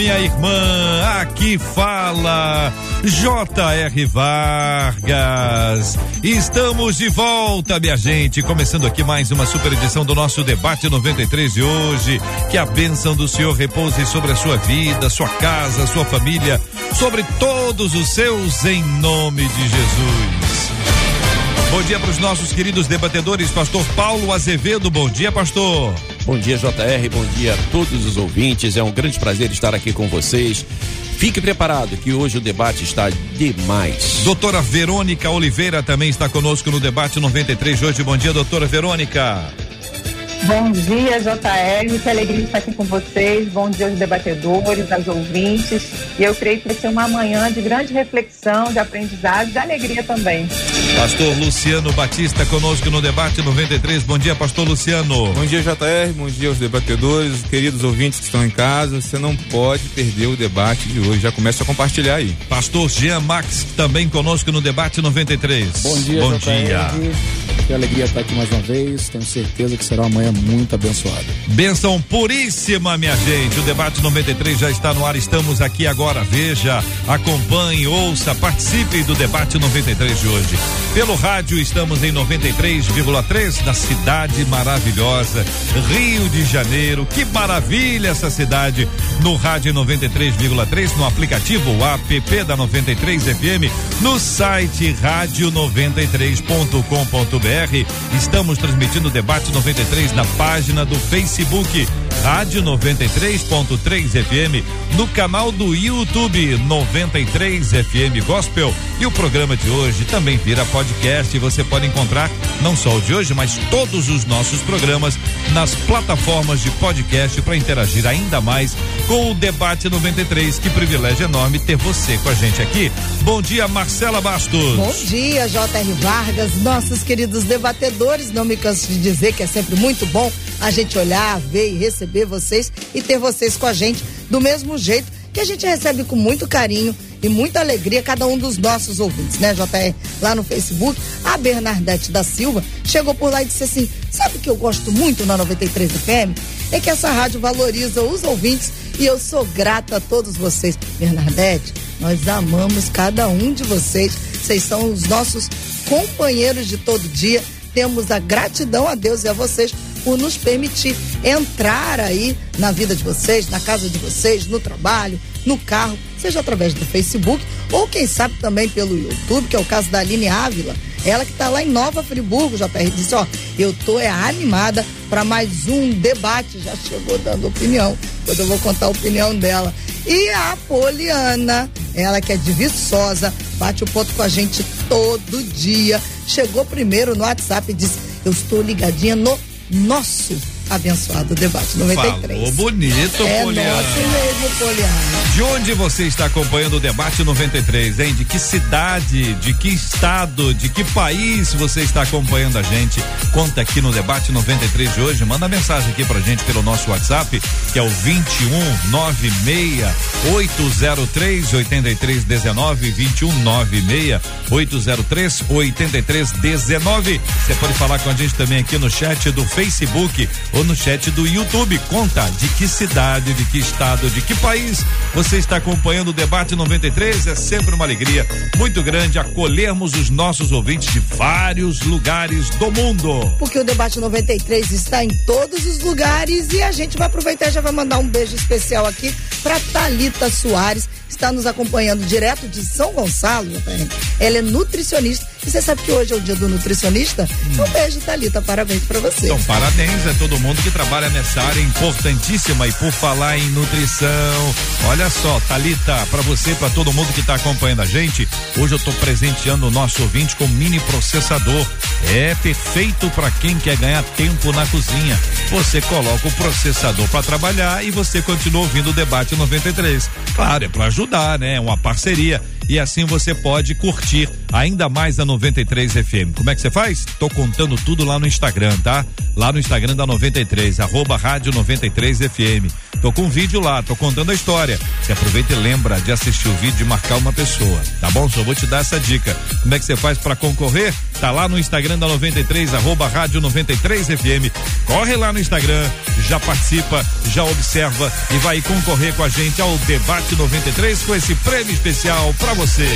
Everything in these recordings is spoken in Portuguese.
minha irmã. Aqui fala J.R. Vargas. Estamos de volta, minha gente. Começando aqui mais uma super edição do nosso debate 93 de hoje. Que a bênção do Senhor repouse sobre a sua vida, sua casa, sua família, sobre todos os seus, em nome de Jesus. Bom dia para os nossos queridos debatedores, Pastor Paulo Azevedo. Bom dia, Pastor. Bom dia, JR. Bom dia a todos os ouvintes. É um grande prazer estar aqui com vocês. Fique preparado que hoje o debate está demais. Doutora Verônica Oliveira também está conosco no debate 93 de hoje. Bom dia, doutora Verônica. Bom dia, JR. Que alegria estar aqui com vocês. Bom dia aos debatedores, aos ouvintes. E eu creio que vai ser uma manhã de grande reflexão, de aprendizado e de alegria também. Pastor Luciano Batista conosco no debate 93. Bom dia, Pastor Luciano. Bom dia, JR. Bom dia aos debatedores, queridos ouvintes que estão em casa. Você não pode perder o debate de hoje. Já começa a compartilhar aí. Pastor Jean Max também conosco no debate 93. Bom dia, Bom JR. dia. Que alegria estar aqui mais uma vez. Tenho certeza que será uma manhã muito abençoada. Benção puríssima, minha gente. O debate 93 já está no ar. Estamos aqui agora. Veja, acompanhe, ouça, participe do debate 93 de hoje. Pelo rádio estamos em 93,3 da cidade maravilhosa, Rio de Janeiro. Que maravilha essa cidade! No rádio 93,3, no aplicativo app da 93 FM, no site rádio93.com.br. Estamos transmitindo o debate 93 na página do Facebook Rádio 93.3 FM, no canal do YouTube 93 FM Gospel. E o programa de hoje também vira podcast. Você pode encontrar não só o de hoje, mas todos os nossos programas nas plataformas de podcast para interagir ainda mais com o Debate 93. Que privilégio enorme ter você com a gente aqui. Bom dia, Marcela Bastos. Bom dia, J.R. Vargas, nossos queridos debatedores. Não me canso de dizer que é sempre muito bom a gente olhar, ver e receber vocês e ter vocês com a gente do mesmo jeito que a gente recebe com muito carinho e muita alegria cada um dos nossos ouvintes, né, JR? Lá no Facebook, a Bernadette da Silva chegou por lá e disse assim: sabe o que eu gosto muito na 93 FM? É que essa rádio valoriza os ouvintes e eu sou grata a todos vocês. Bernadette, nós amamos cada um de vocês. Vocês são os nossos companheiros de todo dia. Temos a gratidão a Deus e a vocês por nos permitir entrar aí na vida de vocês, na casa de vocês, no trabalho, no carro, seja através do Facebook ou quem sabe também pelo YouTube, que é o caso da Aline Ávila. Ela que está lá em Nova Friburgo, JR, disse, ó, eu tô é animada para mais um debate, já chegou dando opinião, depois eu vou contar a opinião dela. E a Poliana, ela que é de Viçosa, bate o ponto com a gente todo dia, chegou primeiro no WhatsApp e disse, eu estou ligadinha no nosso abençoado debate 93. Falou bonito, é Poliana. nosso mesmo, Poliana. De onde você está acompanhando o debate 93, hein? De que cidade, de que estado, de que país você está acompanhando a gente? Conta aqui no debate 93 de hoje. Manda mensagem aqui pra gente pelo nosso WhatsApp, que é o 21 96 803 8319 21 96 803 8319. Você pode falar com a gente também aqui no chat do Facebook ou no chat do YouTube. Conta de que cidade, de que estado, de que país você está acompanhando o debate 93. É sempre uma alegria muito grande acolhermos os nossos ouvintes de vários lugares do mundo. Porque o debate 93 está em todos os lugares e a gente vai aproveitar e já vai mandar um beijo especial aqui para Talita Soares, está nos acompanhando direto de São Gonçalo. Ela é nutricionista. Você sabe que hoje é o dia do nutricionista? Um beijo, Talita. Parabéns para você. Então, parabéns a todo mundo que trabalha nessa área importantíssima. E por falar em nutrição, olha só, Talita, para você, para todo mundo que está acompanhando a gente, hoje eu estou presenteando o nosso ouvinte com mini processador. É perfeito para quem quer ganhar tempo na cozinha. Você coloca o processador para trabalhar e você continua ouvindo o debate 93. Claro, é para ajudar, né? É uma parceria. E assim você pode curtir ainda mais a 93 FM. Como é que você faz? Tô contando tudo lá no Instagram, tá? Lá no Instagram da 93, arroba rádio 93 FM. Tô com um vídeo lá, tô contando a história. Você aproveita e lembra de assistir o vídeo e marcar uma pessoa, tá bom? Só vou te dar essa dica. Como é que você faz para concorrer? Tá lá no Instagram da 93, arroba rádio 93 FM. Corre lá no Instagram, já participa, já observa e vai concorrer com a gente ao Debate 93 com esse prêmio especial para você. 93.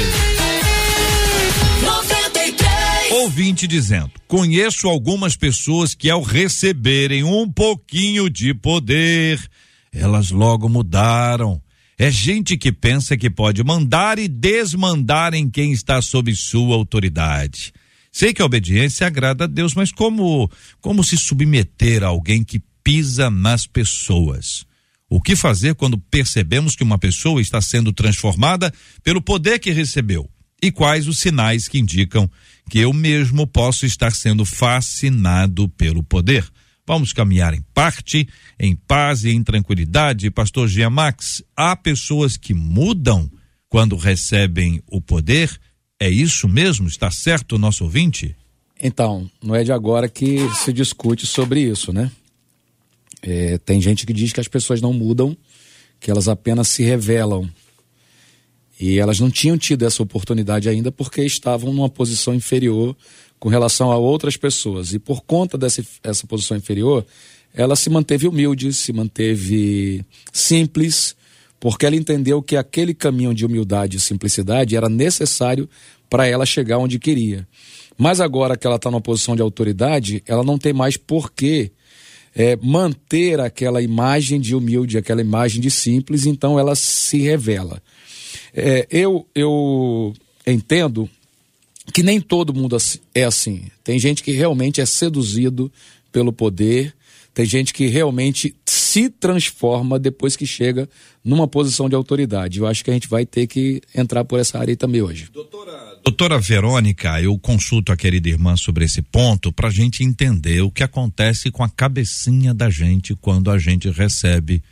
Ouvinte dizendo: Conheço algumas pessoas que, ao receberem um pouquinho de poder, elas logo mudaram. É gente que pensa que pode mandar e desmandar em quem está sob sua autoridade. Sei que a obediência agrada a Deus, mas como como se submeter a alguém que pisa nas pessoas? O que fazer quando percebemos que uma pessoa está sendo transformada pelo poder que recebeu? E quais os sinais que indicam que eu mesmo posso estar sendo fascinado pelo poder? Vamos caminhar em parte, em paz e em tranquilidade. Pastor Gia Max, há pessoas que mudam quando recebem o poder? É isso mesmo? Está certo o nosso ouvinte? Então, não é de agora que se discute sobre isso, né? É, tem gente que diz que as pessoas não mudam, que elas apenas se revelam. E elas não tinham tido essa oportunidade ainda porque estavam numa posição inferior com relação a outras pessoas. E por conta dessa essa posição inferior, ela se manteve humilde, se manteve simples, porque ela entendeu que aquele caminho de humildade e simplicidade era necessário para ela chegar onde queria. Mas agora que ela está numa posição de autoridade, ela não tem mais porquê é, manter aquela imagem de humilde, aquela imagem de simples, então ela se revela. É, eu, eu entendo que nem todo mundo é assim. Tem gente que realmente é seduzido pelo poder, tem gente que realmente se transforma depois que chega numa posição de autoridade. Eu acho que a gente vai ter que entrar por essa área também hoje. Doutora, doutora Verônica, eu consulto a querida irmã sobre esse ponto para a gente entender o que acontece com a cabecinha da gente quando a gente recebe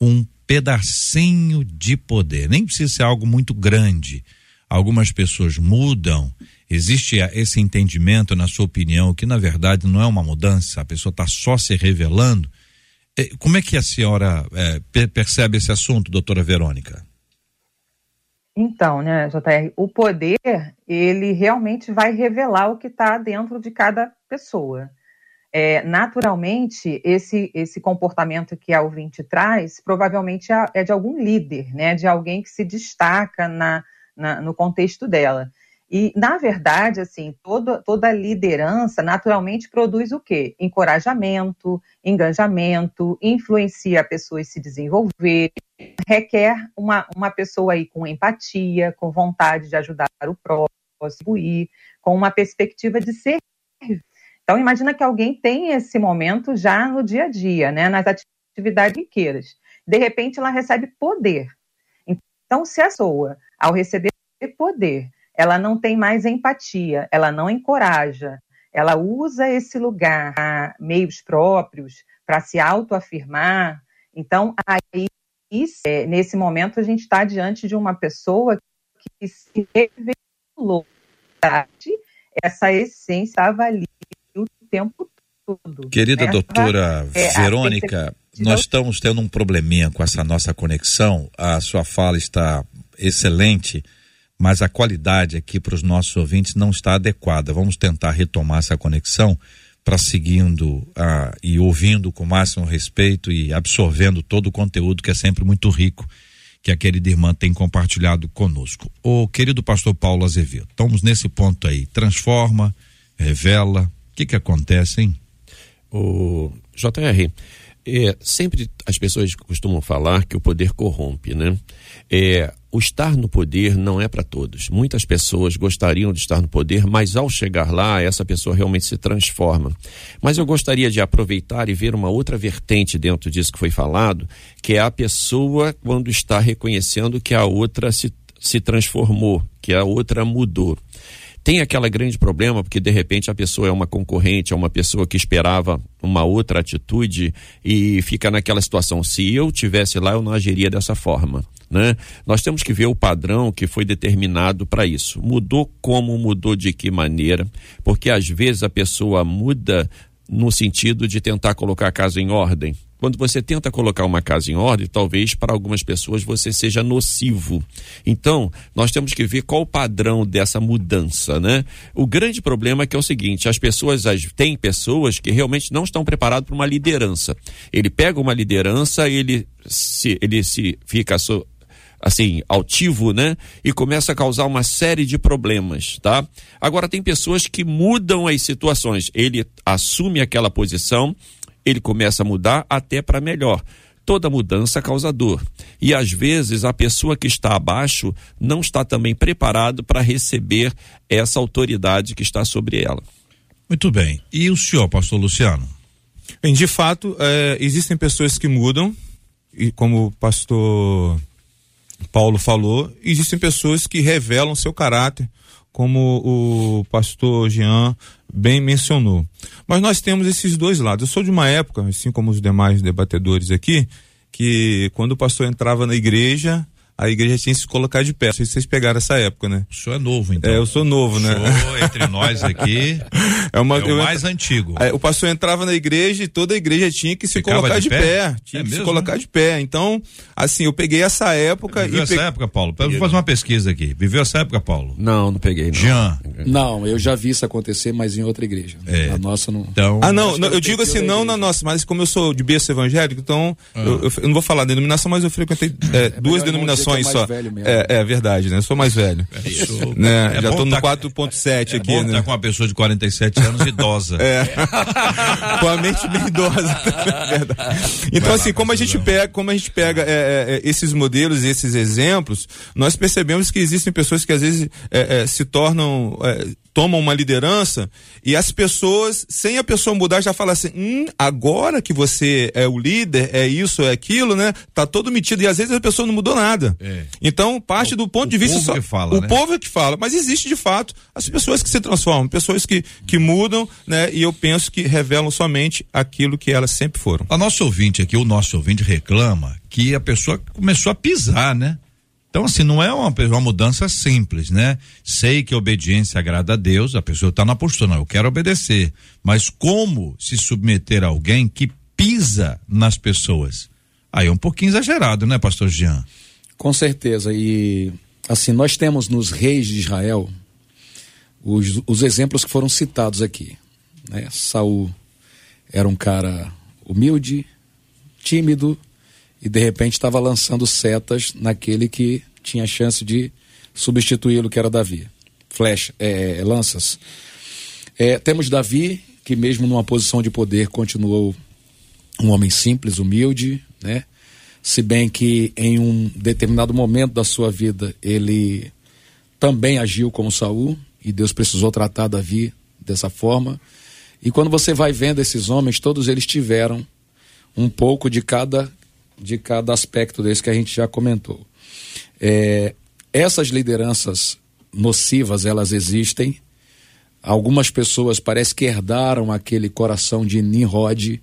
um pedacinho de poder. Nem precisa ser algo muito grande. Algumas pessoas mudam. Existe esse entendimento, na sua opinião, que na verdade não é uma mudança, a pessoa está só se revelando. É, como é que a senhora é, percebe esse assunto, doutora Verônica? Então, né, JR, o poder, ele realmente vai revelar o que está dentro de cada pessoa. É, naturalmente, esse, esse comportamento que a ouvinte traz, provavelmente é, é de algum líder, né, de alguém que se destaca na, na, no contexto dela. E, na verdade, assim, toda, toda liderança naturalmente produz o quê? Encorajamento, engajamento, influencia a pessoa a se desenvolver, requer uma, uma pessoa aí com empatia, com vontade de ajudar o próximo, com uma perspectiva de ser. Então, imagina que alguém tem esse momento já no dia a dia, né, nas atividades riqueiras. De repente, ela recebe poder. Então, se a pessoa, ao receber poder, ela não tem mais empatia, ela não encoraja, ela usa esse lugar, meios próprios, para se autoafirmar. Então, aí, é, nesse momento, a gente está diante de uma pessoa que se revelou. Essa essência estava ali o tempo todo. Querida né? doutora é, Verônica, nós estamos tendo um probleminha com essa nossa conexão. A sua fala está excelente mas a qualidade aqui para os nossos ouvintes não está adequada. Vamos tentar retomar essa conexão para seguindo ah, e ouvindo com máximo respeito e absorvendo todo o conteúdo que é sempre muito rico que a querida irmã tem compartilhado conosco. O querido pastor Paulo Azevedo, estamos nesse ponto aí, transforma, revela, o que que acontece, hein? O JR, é, sempre as pessoas costumam falar que o poder corrompe, né? É, o estar no poder não é para todos. Muitas pessoas gostariam de estar no poder, mas ao chegar lá, essa pessoa realmente se transforma. Mas eu gostaria de aproveitar e ver uma outra vertente dentro disso que foi falado, que é a pessoa quando está reconhecendo que a outra se, se transformou, que a outra mudou. Tem aquele grande problema, porque de repente a pessoa é uma concorrente, é uma pessoa que esperava uma outra atitude e fica naquela situação. Se eu tivesse lá, eu não agiria dessa forma. Né? Nós temos que ver o padrão que foi determinado para isso. Mudou como, mudou de que maneira, porque às vezes a pessoa muda no sentido de tentar colocar a casa em ordem. Quando você tenta colocar uma casa em ordem, talvez para algumas pessoas você seja nocivo. Então, nós temos que ver qual o padrão dessa mudança, né? O grande problema é que é o seguinte, as pessoas, as, tem pessoas que realmente não estão preparadas para uma liderança. Ele pega uma liderança, ele se, ele se fica so, assim, altivo, né? E começa a causar uma série de problemas, tá? Agora tem pessoas que mudam as situações. Ele assume aquela posição, ele começa a mudar até para melhor. Toda mudança causa dor. E às vezes a pessoa que está abaixo não está também preparado para receber essa autoridade que está sobre ela. Muito bem. E o senhor, pastor Luciano? Bem, de fato, é, existem pessoas que mudam, e como o pastor Paulo falou, existem pessoas que revelam seu caráter, como o pastor Jean bem mencionou. Mas nós temos esses dois lados. Eu sou de uma época, assim como os demais debatedores aqui, que quando o pastor entrava na igreja, a igreja tinha que se colocar de pé. Não sei se vocês pegaram essa época, né? O senhor é novo, então. É, eu sou novo, né? Entre nós aqui, é, uma, é o mais antigo. É, o pastor entrava na igreja e toda a igreja tinha que se Ficava colocar de, de pé. pé. Tinha é que mesmo? se colocar de pé. Então, assim, eu peguei essa época Viveu e. essa pe... época, Paulo? Vamos fazer uma pesquisa aqui. Viveu essa época, Paulo? Não, não peguei. Não. Jean. Não, eu já vi isso acontecer, mas em outra igreja. É. Na nossa não. Então, ah, não, não eu, eu digo assim, não na nossa, mas como eu sou de berço evangélico, então ah. eu, eu, eu, não vou falar denominação, mas eu frequentei é, é duas denominações só. É, é verdade, né? Eu sou mais velho. É isso. Né? É Já tô no tá, 4.7 aqui, bom né? Tá com uma pessoa de 47 anos idosa. É. com a mente bem idosa. É verdade. Então, Vai assim, lá, como a gente pega, como a gente pega é, é, esses modelos e esses exemplos, nós percebemos que existem pessoas que às vezes se tornam tomam uma liderança e as pessoas, sem a pessoa mudar, já falam assim: hum, agora que você é o líder, é isso, é aquilo, né? Tá todo metido. E às vezes a pessoa não mudou nada. É. Então, parte do ponto de vista só. Que fala, o né? povo é que fala, mas existe de fato as pessoas que se transformam, pessoas que, que mudam, né? E eu penso que revelam somente aquilo que elas sempre foram. A nosso ouvinte aqui, o nosso ouvinte reclama que a pessoa começou a pisar, né? Então, assim, não é uma, uma mudança simples, né? Sei que a obediência agrada a Deus, a pessoa está na postura, não, eu quero obedecer. Mas como se submeter a alguém que pisa nas pessoas? Aí é um pouquinho exagerado, né, pastor Jean? Com certeza. E, assim, nós temos nos reis de Israel os, os exemplos que foram citados aqui. Né? Saul era um cara humilde, tímido, e de repente estava lançando setas naquele que tinha chance de substituí-lo, que era Davi. Flecha, é, lanças. É, temos Davi, que mesmo numa posição de poder continuou um homem simples, humilde, né? Se bem que em um determinado momento da sua vida ele também agiu como Saul e Deus precisou tratar Davi dessa forma. E quando você vai vendo esses homens, todos eles tiveram um pouco de cada de cada aspecto desse que a gente já comentou. É, essas lideranças nocivas, elas existem. Algumas pessoas parece que herdaram aquele coração de Nimrod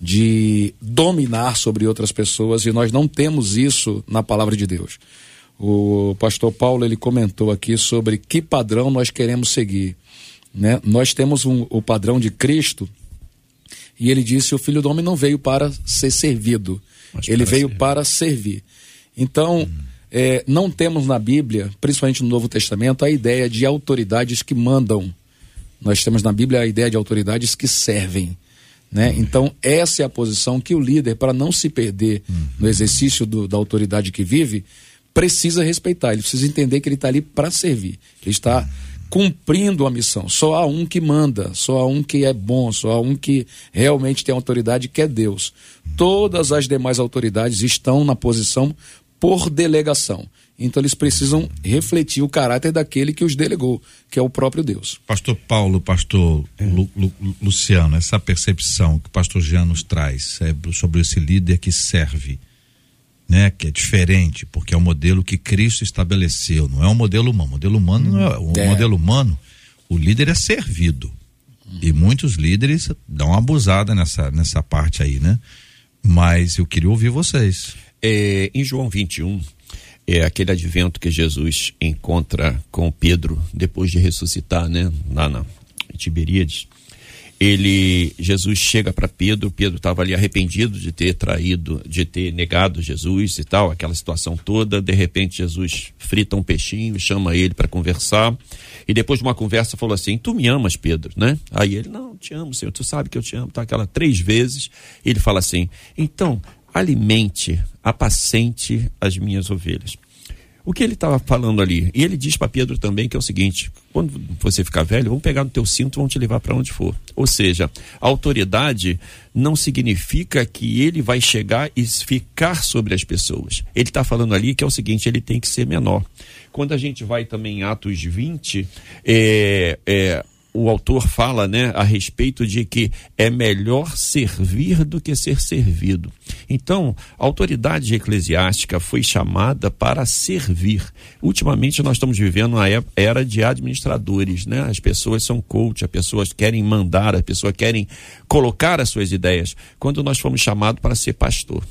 de dominar sobre outras pessoas e nós não temos isso na palavra de Deus. O pastor Paulo ele comentou aqui sobre que padrão nós queremos seguir. Né? Nós temos um, o padrão de Cristo e ele disse: o filho do homem não veio para ser servido, mas ele veio servir. para servir. Então, hum. é, não temos na Bíblia, principalmente no Novo Testamento, a ideia de autoridades que mandam. Nós temos na Bíblia a ideia de autoridades que servem. Né? Então, essa é a posição que o líder, para não se perder hum. no exercício do, da autoridade que vive, precisa respeitar. Ele precisa entender que ele está ali para servir. Ele está cumprindo a missão. Só há um que manda, só há um que é bom, só há um que realmente tem autoridade, que é Deus. Todas as demais autoridades estão na posição por delegação. Então eles precisam refletir o caráter daquele que os delegou, que é o próprio Deus. Pastor Paulo, pastor Lu, Lu, Luciano, essa percepção que o pastor Jean nos traz é, sobre esse líder que serve, né, que é diferente, porque é o modelo que Cristo estabeleceu, não é um modelo humano. O modelo humano não é, o é. modelo humano, o líder é servido. E muitos líderes dão uma abusada nessa, nessa parte aí, né? Mas eu queria ouvir vocês. É, em João 21, é aquele advento que Jesus encontra com Pedro depois de ressuscitar, né? Lá na Tiberíades ele Jesus chega para Pedro, Pedro estava ali arrependido de ter traído, de ter negado Jesus e tal, aquela situação toda. De repente Jesus frita um peixinho, chama ele para conversar e depois de uma conversa falou assim: "Tu me amas, Pedro?", né? Aí ele: "Não, te amo, Senhor. Tu sabe que eu te amo". Tá aquela três vezes. Ele fala assim: "Então, alimente, apacente as minhas ovelhas". O que ele estava falando ali? E ele diz para Pedro também que é o seguinte: quando você ficar velho, vão pegar no teu cinto, vão te levar para onde for. Ou seja, autoridade não significa que ele vai chegar e ficar sobre as pessoas. Ele está falando ali que é o seguinte: ele tem que ser menor. Quando a gente vai também em Atos 20, é, é, o autor fala né, a respeito de que é melhor servir do que ser servido. Então, a autoridade eclesiástica foi chamada para servir. Ultimamente, nós estamos vivendo uma era de administradores. Né? As pessoas são coach, as pessoas querem mandar, as pessoas querem colocar as suas ideias. Quando nós fomos chamados para ser pastor.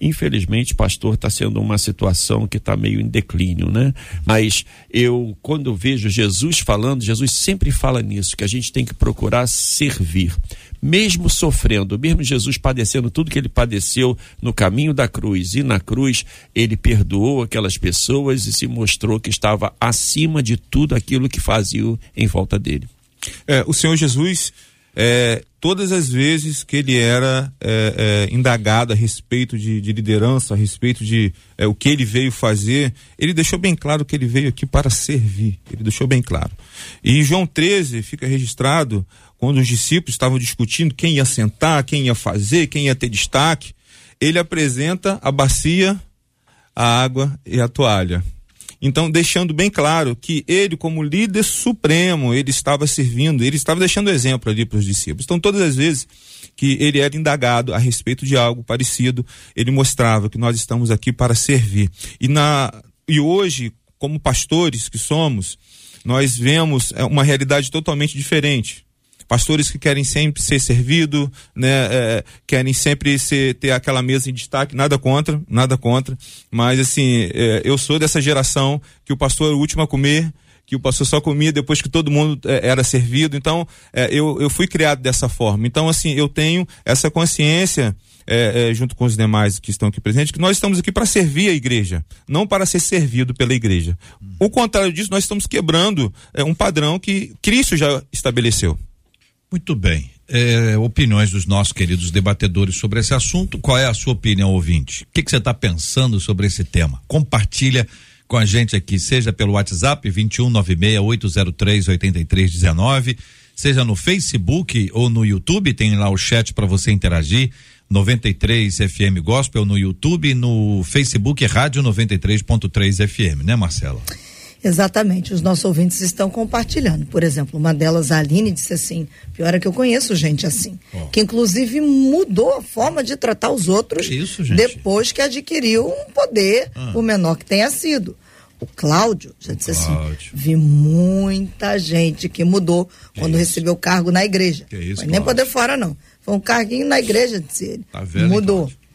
Infelizmente, pastor, está sendo uma situação que está meio em declínio, né? Mas eu, quando vejo Jesus falando, Jesus sempre fala nisso, que a gente tem que procurar servir. Mesmo sofrendo, mesmo Jesus padecendo tudo que ele padeceu no caminho da cruz e na cruz, ele perdoou aquelas pessoas e se mostrou que estava acima de tudo aquilo que faziam em volta dele. É, o Senhor Jesus é, todas as vezes que ele era é, é, indagado a respeito de, de, liderança, a respeito de é, o que ele veio fazer, ele deixou bem claro que ele veio aqui para servir. Ele deixou bem claro. E João 13 fica registrado quando os discípulos estavam discutindo quem ia sentar, quem ia fazer, quem ia ter destaque. Ele apresenta a bacia, a água e a toalha. Então, deixando bem claro que ele, como líder supremo, ele estava servindo, ele estava deixando exemplo ali para os discípulos. Então, todas as vezes que ele era indagado a respeito de algo parecido, ele mostrava que nós estamos aqui para servir. E, na, e hoje, como pastores que somos, nós vemos é, uma realidade totalmente diferente pastores que querem sempre ser servido, né, é, querem sempre ser, ter aquela mesa em destaque, nada contra, nada contra, mas assim, é, eu sou dessa geração que o pastor era o último a comer, que o pastor só comia depois que todo mundo é, era servido, então é, eu, eu fui criado dessa forma, então assim, eu tenho essa consciência é, é, junto com os demais que estão aqui presentes, que nós estamos aqui para servir a igreja, não para ser servido pela igreja. O contrário disso, nós estamos quebrando é, um padrão que Cristo já estabeleceu. Muito bem. É, opiniões dos nossos queridos debatedores sobre esse assunto. Qual é a sua opinião, ouvinte? O que, você está pensando sobre esse tema? Compartilha com a gente aqui, seja pelo WhatsApp 21968038319, seja no Facebook ou no YouTube, tem lá o chat para você interagir. 93 FM Gospel no YouTube, no Facebook Rádio 93.3 FM, né, Marcela? Exatamente, os nossos ouvintes estão compartilhando. Por exemplo, uma delas, a Aline, disse assim: pior é que eu conheço gente assim, oh. que inclusive mudou a forma de tratar os outros Isso, depois que adquiriu um poder, ah. por menor que tenha sido. O Cláudio já disse assim, Cláudio. assim: vi muita gente que mudou que quando isso? recebeu cargo na igreja. Que isso, nem poder fora, não. Foi um carguinho na igreja, disse ele. Tá vendo, mudou. Cláudio?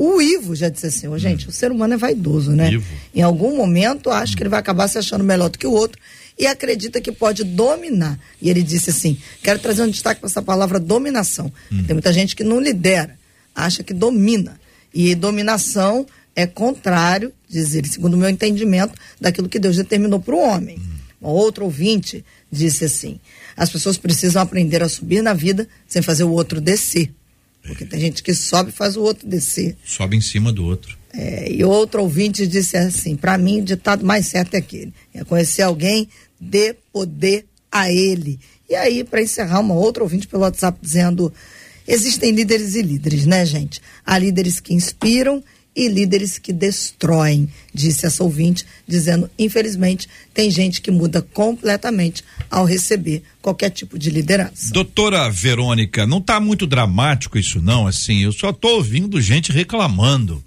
O Ivo já disse assim, oh, gente, hum. o ser humano é vaidoso, né? Ivo. Em algum momento, acho hum. que ele vai acabar se achando melhor do que o outro e acredita que pode dominar. E ele disse assim: quero trazer um destaque para essa palavra dominação. Hum. Tem muita gente que não lidera, acha que domina. E dominação é contrário, diz ele, segundo o meu entendimento, daquilo que Deus determinou para o homem. Hum. Um outro ouvinte disse assim: as pessoas precisam aprender a subir na vida sem fazer o outro descer. Porque tem gente que sobe e faz o outro descer. Sobe em cima do outro. É, e outro ouvinte disse assim: para mim, o ditado mais certo é aquele: é conhecer alguém, dê poder a ele. E aí, para encerrar, uma outra ouvinte pelo WhatsApp dizendo: existem líderes e líderes, né, gente? Há líderes que inspiram e líderes que destroem, disse essa ouvinte, dizendo, infelizmente, tem gente que muda completamente ao receber qualquer tipo de liderança. Doutora Verônica, não está muito dramático isso não, assim, eu só estou ouvindo gente reclamando.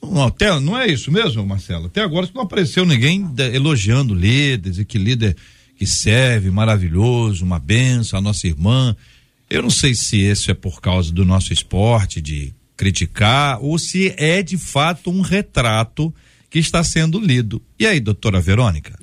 Não, até, não é isso mesmo, Marcelo? Até agora não apareceu ninguém elogiando líderes e que líder que serve, maravilhoso, uma benção, a nossa irmã. Eu não sei se isso é por causa do nosso esporte, de criticar, ou se é de fato um retrato que está sendo lido. E aí, doutora Verônica?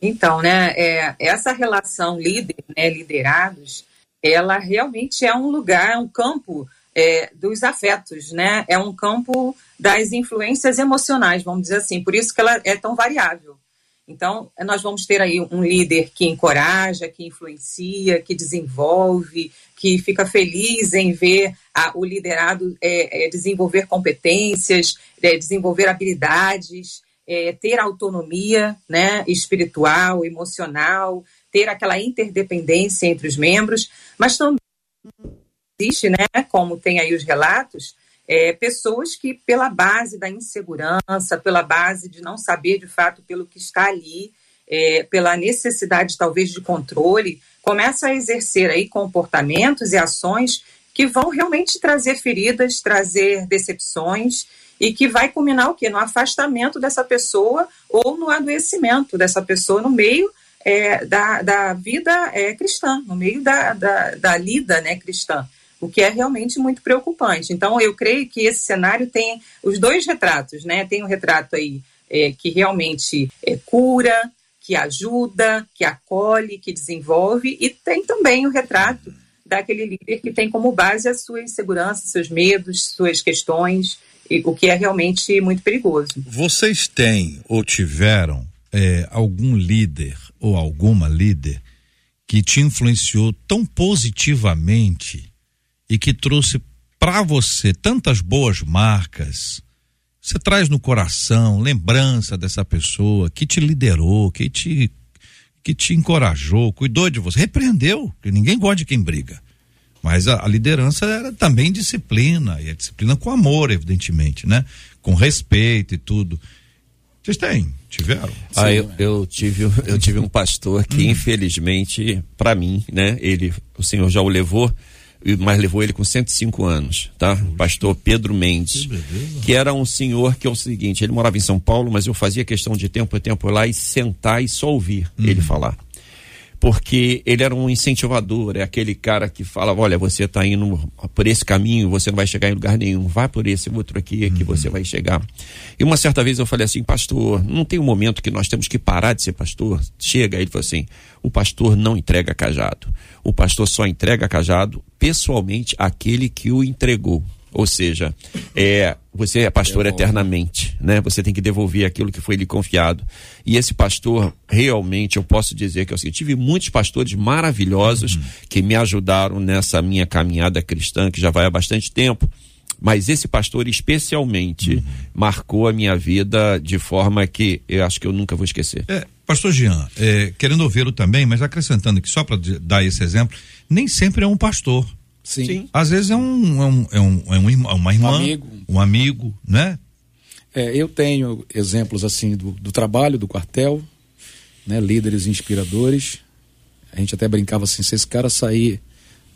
Então, né, é, essa relação líder, né, liderados, ela realmente é um lugar, é um campo é, dos afetos, né? É um campo das influências emocionais, vamos dizer assim. Por isso que ela é tão variável. Então, nós vamos ter aí um líder que encoraja, que influencia, que desenvolve, que fica feliz em ver a, o liderado é, é, desenvolver competências, é, desenvolver habilidades, é, ter autonomia né, espiritual, emocional, ter aquela interdependência entre os membros, mas também existe, né, como tem aí os relatos, é, pessoas que, pela base da insegurança, pela base de não saber de fato pelo que está ali, é, pela necessidade talvez de controle, começam a exercer aí comportamentos e ações que vão realmente trazer feridas, trazer decepções e que vai culminar o quê? No afastamento dessa pessoa ou no adoecimento dessa pessoa no meio é, da, da vida é, cristã, no meio da, da, da lida né, cristã o que é realmente muito preocupante. Então, eu creio que esse cenário tem os dois retratos, né? Tem um retrato aí é, que realmente é, cura, que ajuda, que acolhe, que desenvolve, e tem também o retrato daquele líder que tem como base a sua insegurança, seus medos, suas questões, e, o que é realmente muito perigoso. Vocês têm ou tiveram é, algum líder ou alguma líder que te influenciou tão positivamente e que trouxe para você tantas boas marcas. Você traz no coração lembrança dessa pessoa que te liderou, que te que te encorajou, cuidou de você, repreendeu, porque ninguém gosta de quem briga. Mas a, a, liderança era também disciplina, e a disciplina com amor, evidentemente, né? Com respeito e tudo. Vocês têm? Tiveram? Ah, eu, eu, tive, eu tive um pastor que, hum. infelizmente, para mim, né? Ele, o Senhor já o levou mas levou ele com 105 anos, tá? Pastor Pedro Mendes, que, era um senhor que é o seguinte, ele morava em São Paulo, mas eu fazia questão de tempo a tempo lá e sentar e só ouvir uhum. ele falar porque ele era um incentivador, é aquele cara que fala, olha, você está indo por esse caminho, você não vai chegar em lugar nenhum, vai por esse outro aqui que uhum. você vai chegar. E uma certa vez eu falei assim, pastor, não tem um momento que nós temos que parar de ser pastor? Chega, ele falou assim, o pastor não entrega cajado, o pastor só entrega cajado pessoalmente aquele que o entregou. Ou seja, é, você é pastor Devolve. eternamente, né? Você tem que devolver aquilo que foi lhe confiado. E esse pastor, realmente, eu posso dizer que eu assim, tive muitos pastores maravilhosos uhum. que me ajudaram nessa minha caminhada cristã, que já vai há bastante tempo. Mas esse pastor especialmente uhum. marcou a minha vida de forma que eu acho que eu nunca vou esquecer. É, pastor Jean, é, querendo ouvi-lo também, mas acrescentando aqui, só para dar esse exemplo, nem sempre é um pastor. Sim. Sim. Às vezes é um, é um, é um, é um uma irmã, um amigo, um amigo né? É, eu tenho exemplos assim do, do trabalho do quartel, né? Líderes inspiradores. A gente até brincava assim, se esse cara sair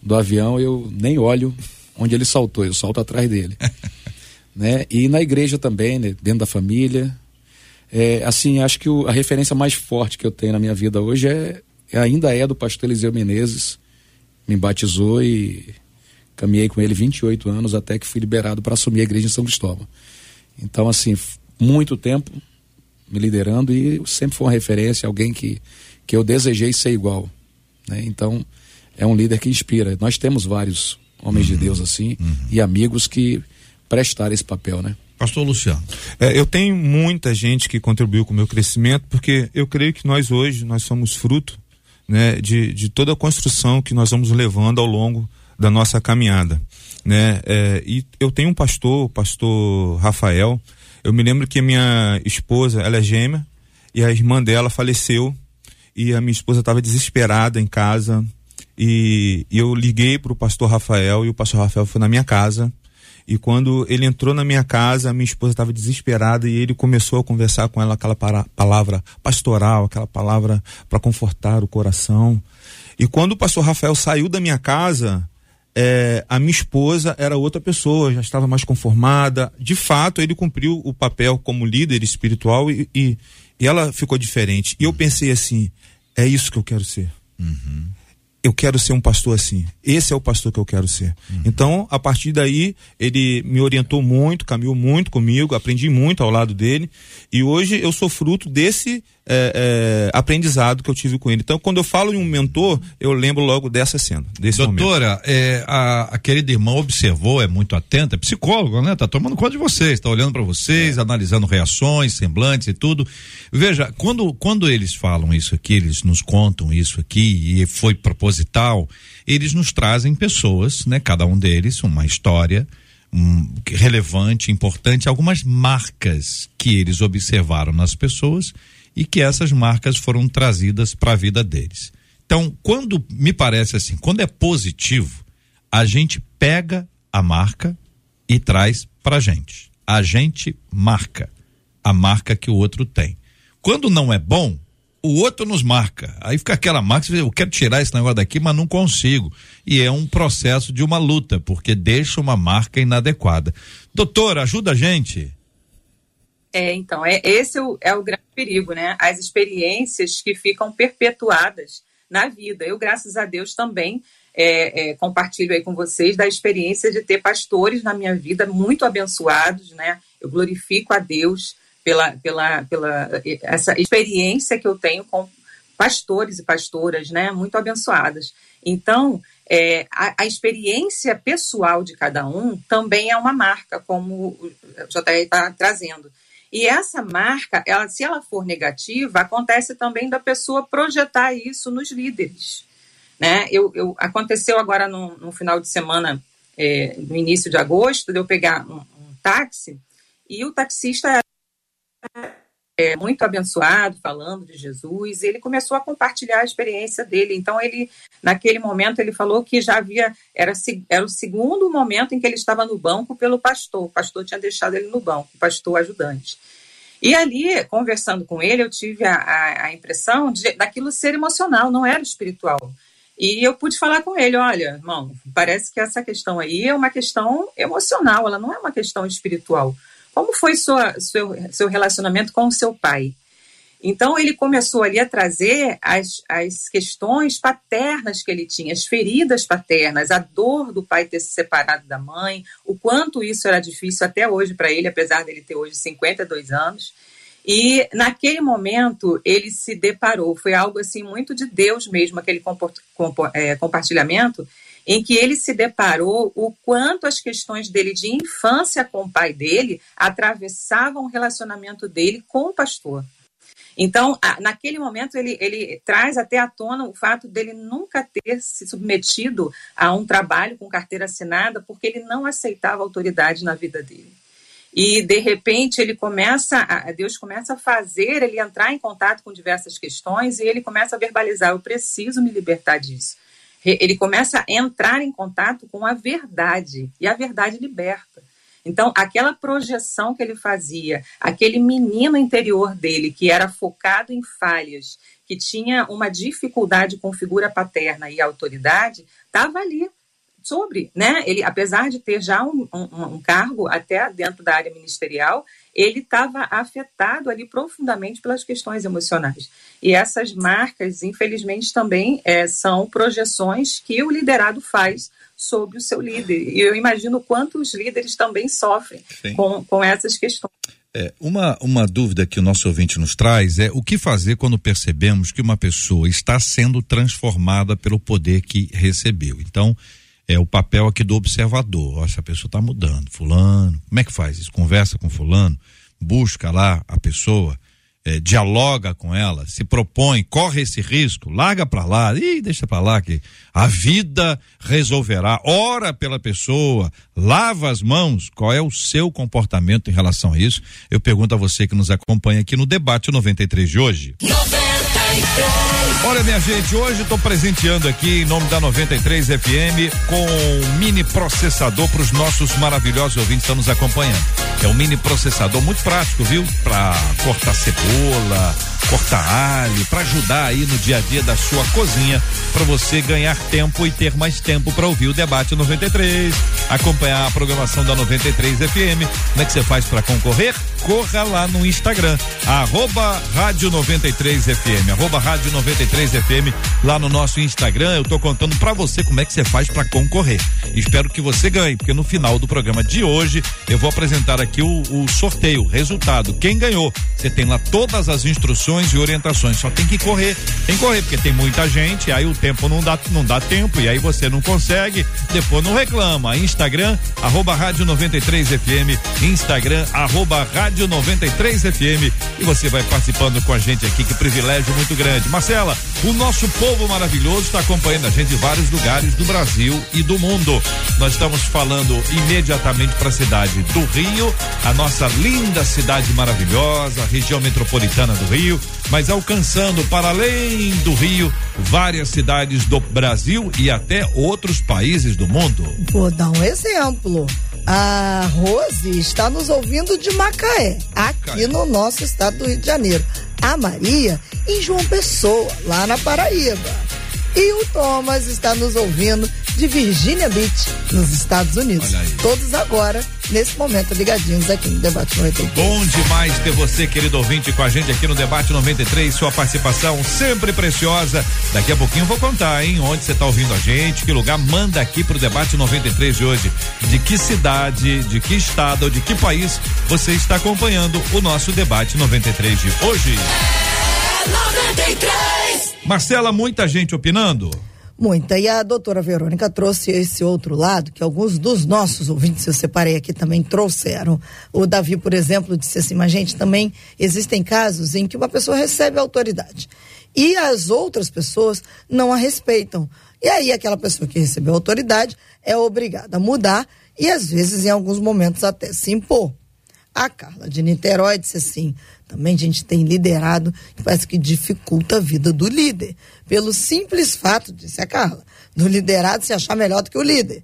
do avião, eu nem olho onde ele saltou, eu salto atrás dele. né? E na igreja também, né? dentro da família. É, assim, acho que o, a referência mais forte que eu tenho na minha vida hoje é, é ainda é do pastor Eliseu Menezes, me batizou e caminhei com ele 28 anos até que fui liberado para assumir a igreja em São Cristóvão. Então, assim, muito tempo me liderando e sempre foi uma referência, alguém que, que eu desejei ser igual. Né? Então, é um líder que inspira. Nós temos vários homens uhum, de Deus assim uhum. e amigos que prestaram esse papel, né? Pastor Luciano. É, eu tenho muita gente que contribuiu com o meu crescimento, porque eu creio que nós hoje, nós somos fruto né, de, de toda a construção que nós vamos levando ao longo da nossa caminhada. Né? É, e eu tenho um pastor, o pastor Rafael. Eu me lembro que a minha esposa, ela é gêmea, e a irmã dela faleceu, e a minha esposa estava desesperada em casa. E, e eu liguei para o pastor Rafael, e o pastor Rafael foi na minha casa e quando ele entrou na minha casa, minha esposa estava desesperada e ele começou a conversar com ela aquela palavra pastoral, aquela palavra para confortar o coração. E quando o pastor Rafael saiu da minha casa, é, a minha esposa era outra pessoa, já estava mais conformada. De fato, ele cumpriu o papel como líder espiritual e, e, e ela ficou diferente. E eu pensei assim: é isso que eu quero ser. Eu quero ser um pastor assim. Esse é o pastor que eu quero ser. Então, a partir daí, ele me orientou muito, caminhou muito comigo, aprendi muito ao lado dele. E hoje eu sou fruto desse é, é, aprendizado que eu tive com ele. Então, quando eu falo em um mentor, eu lembro logo dessa cena, desse. Doutora, é, a, a querida irmã observou, é muito atenta, é psicóloga, né? Tá tomando conta de vocês, tá olhando para vocês, analisando reações, semblantes e tudo. Veja, quando, quando eles falam isso aqui, eles nos contam isso aqui e foi proposital, eles nos trazem pessoas, né? Cada um deles, uma história um, relevante, importante, algumas marcas que eles observaram nas pessoas e que essas marcas foram trazidas para a vida deles. Então, quando me parece assim, quando é positivo, a gente pega a marca e traz para gente. A gente marca a marca que o outro tem. Quando não é bom, o outro nos marca. Aí fica aquela marca, eu quero tirar esse negócio daqui, mas não consigo. E é um processo de uma luta, porque deixa uma marca inadequada. Doutor, ajuda a gente. É, então, é, esse é o, é o grande perigo, né? As experiências que ficam perpetuadas na vida. Eu, graças a Deus, também é, é, compartilho aí com vocês da experiência de ter pastores na minha vida muito abençoados, né? Eu glorifico a Deus pela, pela, pela essa experiência que eu tenho com pastores e pastoras, né? Muito abençoadas. Então, é, a, a, experiência pessoal de cada um também é uma marca, como o JR está trazendo. E essa marca, ela, se ela for negativa, acontece também da pessoa projetar isso nos líderes. Né? Eu, eu aconteceu agora no, no, final de semana, é, no início de agosto, de eu pegar um, um táxi e o taxista é muito abençoado, falando de Jesus, e ele começou a compartilhar a experiência dele. Então, ele, naquele momento, ele falou que já havia, era, era o segundo momento em que ele estava no banco pelo pastor. O pastor tinha deixado ele no banco, o pastor ajudante. E ali, conversando com ele, eu tive a, a, a impressão de, daquilo ser emocional, não era espiritual. E eu pude falar com ele: olha, irmão, parece que essa questão aí é uma questão emocional, ela não é uma questão espiritual. Como foi sua, seu, seu relacionamento com o seu pai? Então, ele começou ali a trazer as, as questões paternas que ele tinha, as feridas paternas, a dor do pai ter se separado da mãe, o quanto isso era difícil até hoje para ele, apesar dele ter hoje 52 anos. E naquele momento ele se deparou, foi algo assim muito de Deus mesmo, aquele é, compartilhamento, em que ele se deparou o quanto as questões dele de infância com o pai dele atravessavam o relacionamento dele com o pastor. Então, naquele momento, ele, ele traz até à tona o fato dele nunca ter se submetido a um trabalho com carteira assinada, porque ele não aceitava autoridade na vida dele. E, de repente, ele começa, a, Deus começa a fazer ele entrar em contato com diversas questões e ele começa a verbalizar: eu preciso me libertar disso ele começa a entrar em contato com a verdade, e a verdade liberta. Então, aquela projeção que ele fazia, aquele menino interior dele que era focado em falhas, que tinha uma dificuldade com figura paterna e autoridade, estava ali sobre, né? Ele, apesar de ter já um, um, um cargo até dentro da área ministerial, ele estava afetado ali profundamente pelas questões emocionais. E essas marcas, infelizmente, também é, são projeções que o liderado faz sobre o seu líder. E eu imagino quantos líderes também sofrem com, com essas questões. É, uma, uma dúvida que o nosso ouvinte nos traz é o que fazer quando percebemos que uma pessoa está sendo transformada pelo poder que recebeu. Então, é o papel aqui do observador. Essa pessoa está mudando. Fulano, como é que faz isso? Conversa com fulano, busca lá a pessoa, é, dialoga com ela, se propõe, corre esse risco, larga para lá, e deixa para lá que a vida resolverá. Ora pela pessoa, lava as mãos. Qual é o seu comportamento em relação a isso? Eu pergunto a você que nos acompanha aqui no debate 93 de hoje. 93. Olha, minha gente, hoje estou presenteando aqui em nome da 93 FM com um mini processador para os nossos maravilhosos ouvintes que estão nos acompanhando. É um mini processador muito prático, viu? Para cortar cebola, cortar alho, para ajudar aí no dia a dia da sua cozinha, para você ganhar tempo e ter mais tempo para ouvir o debate 93, acompanhar a programação da 93 FM. Como é que você faz para concorrer? Corra lá no Instagram, arroba rádio 93 FM, arroba rádio 93 93 FM lá no nosso Instagram. Eu tô contando para você como é que você faz para concorrer. Espero que você ganhe, porque no final do programa de hoje eu vou apresentar aqui o, o sorteio, o resultado. Quem ganhou? Você tem lá todas as instruções e orientações. Só tem que correr. Tem que correr, porque tem muita gente, aí o tempo não dá, não dá tempo, e aí você não consegue, depois não reclama. Instagram, arroba Rádio 93 FM, Instagram, arroba Rádio 93 FM. E você vai participando com a gente aqui, que privilégio muito grande. Marcela, o nosso povo maravilhoso está acompanhando a gente de vários lugares do Brasil e do mundo. Nós estamos falando imediatamente para a cidade do Rio, a nossa linda cidade maravilhosa, região metropolitana do Rio, mas alcançando para além do Rio várias cidades do Brasil e até outros países do mundo. Vou dar um exemplo. A Rose está nos ouvindo de Macaé, aqui no nosso estado do Rio de Janeiro. A Maria em João Pessoa, lá na Paraíba. E o Thomas está nos ouvindo de Virginia Beach, nos Estados Unidos. Todos agora, nesse momento, ligadinhos aqui no Debate 93. Bom demais ter você, querido ouvinte, com a gente aqui no Debate 93. Sua participação sempre preciosa. Daqui a pouquinho eu vou contar, hein? Onde você está ouvindo a gente, que lugar manda aqui pro Debate 93 de hoje. De que cidade, de que estado de que país você está acompanhando o nosso Debate 93 de hoje. 93! Marcela, muita gente opinando? Muita. E a doutora Verônica trouxe esse outro lado, que alguns dos nossos ouvintes, eu separei aqui, também trouxeram. O Davi, por exemplo, disse assim: mas, gente, também existem casos em que uma pessoa recebe autoridade e as outras pessoas não a respeitam. E aí, aquela pessoa que recebeu autoridade é obrigada a mudar e, às vezes, em alguns momentos, até se impor. A Carla de Niterói disse assim: também a gente tem liderado que parece que dificulta a vida do líder. Pelo simples fato, disse a Carla, do liderado se achar melhor do que o líder.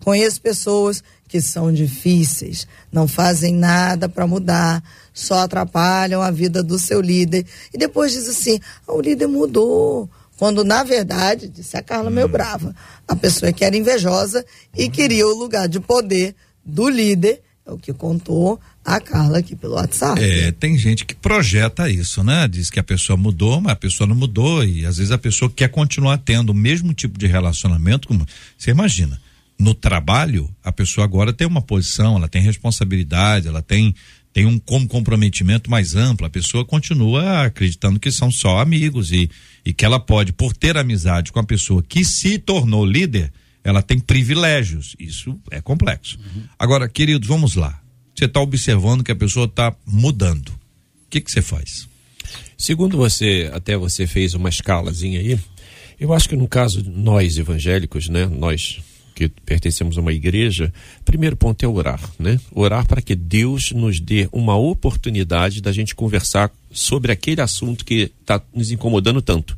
Conheço pessoas que são difíceis, não fazem nada para mudar, só atrapalham a vida do seu líder. E depois diz assim: ah, o líder mudou. Quando, na verdade, disse a Carla meio hum. brava, a pessoa que era invejosa e queria o lugar de poder do líder, é o que contou a Carla aqui pelo WhatsApp. É, tem gente que projeta isso, né? Diz que a pessoa mudou, mas a pessoa não mudou e às vezes a pessoa quer continuar tendo o mesmo tipo de relacionamento como você imagina. No trabalho, a pessoa agora tem uma posição, ela tem responsabilidade, ela tem tem um como comprometimento mais amplo. A pessoa continua acreditando que são só amigos e e que ela pode por ter amizade com a pessoa que se tornou líder, ela tem privilégios. Isso é complexo. Uhum. Agora, queridos, vamos lá você está observando que a pessoa está mudando. O que que você faz? Segundo você, até você fez uma escalazinha aí, eu acho que no caso nós evangélicos, né, nós que pertencemos a uma igreja, primeiro ponto é orar, né? Orar para que Deus nos dê uma oportunidade da gente conversar sobre aquele assunto que está nos incomodando tanto.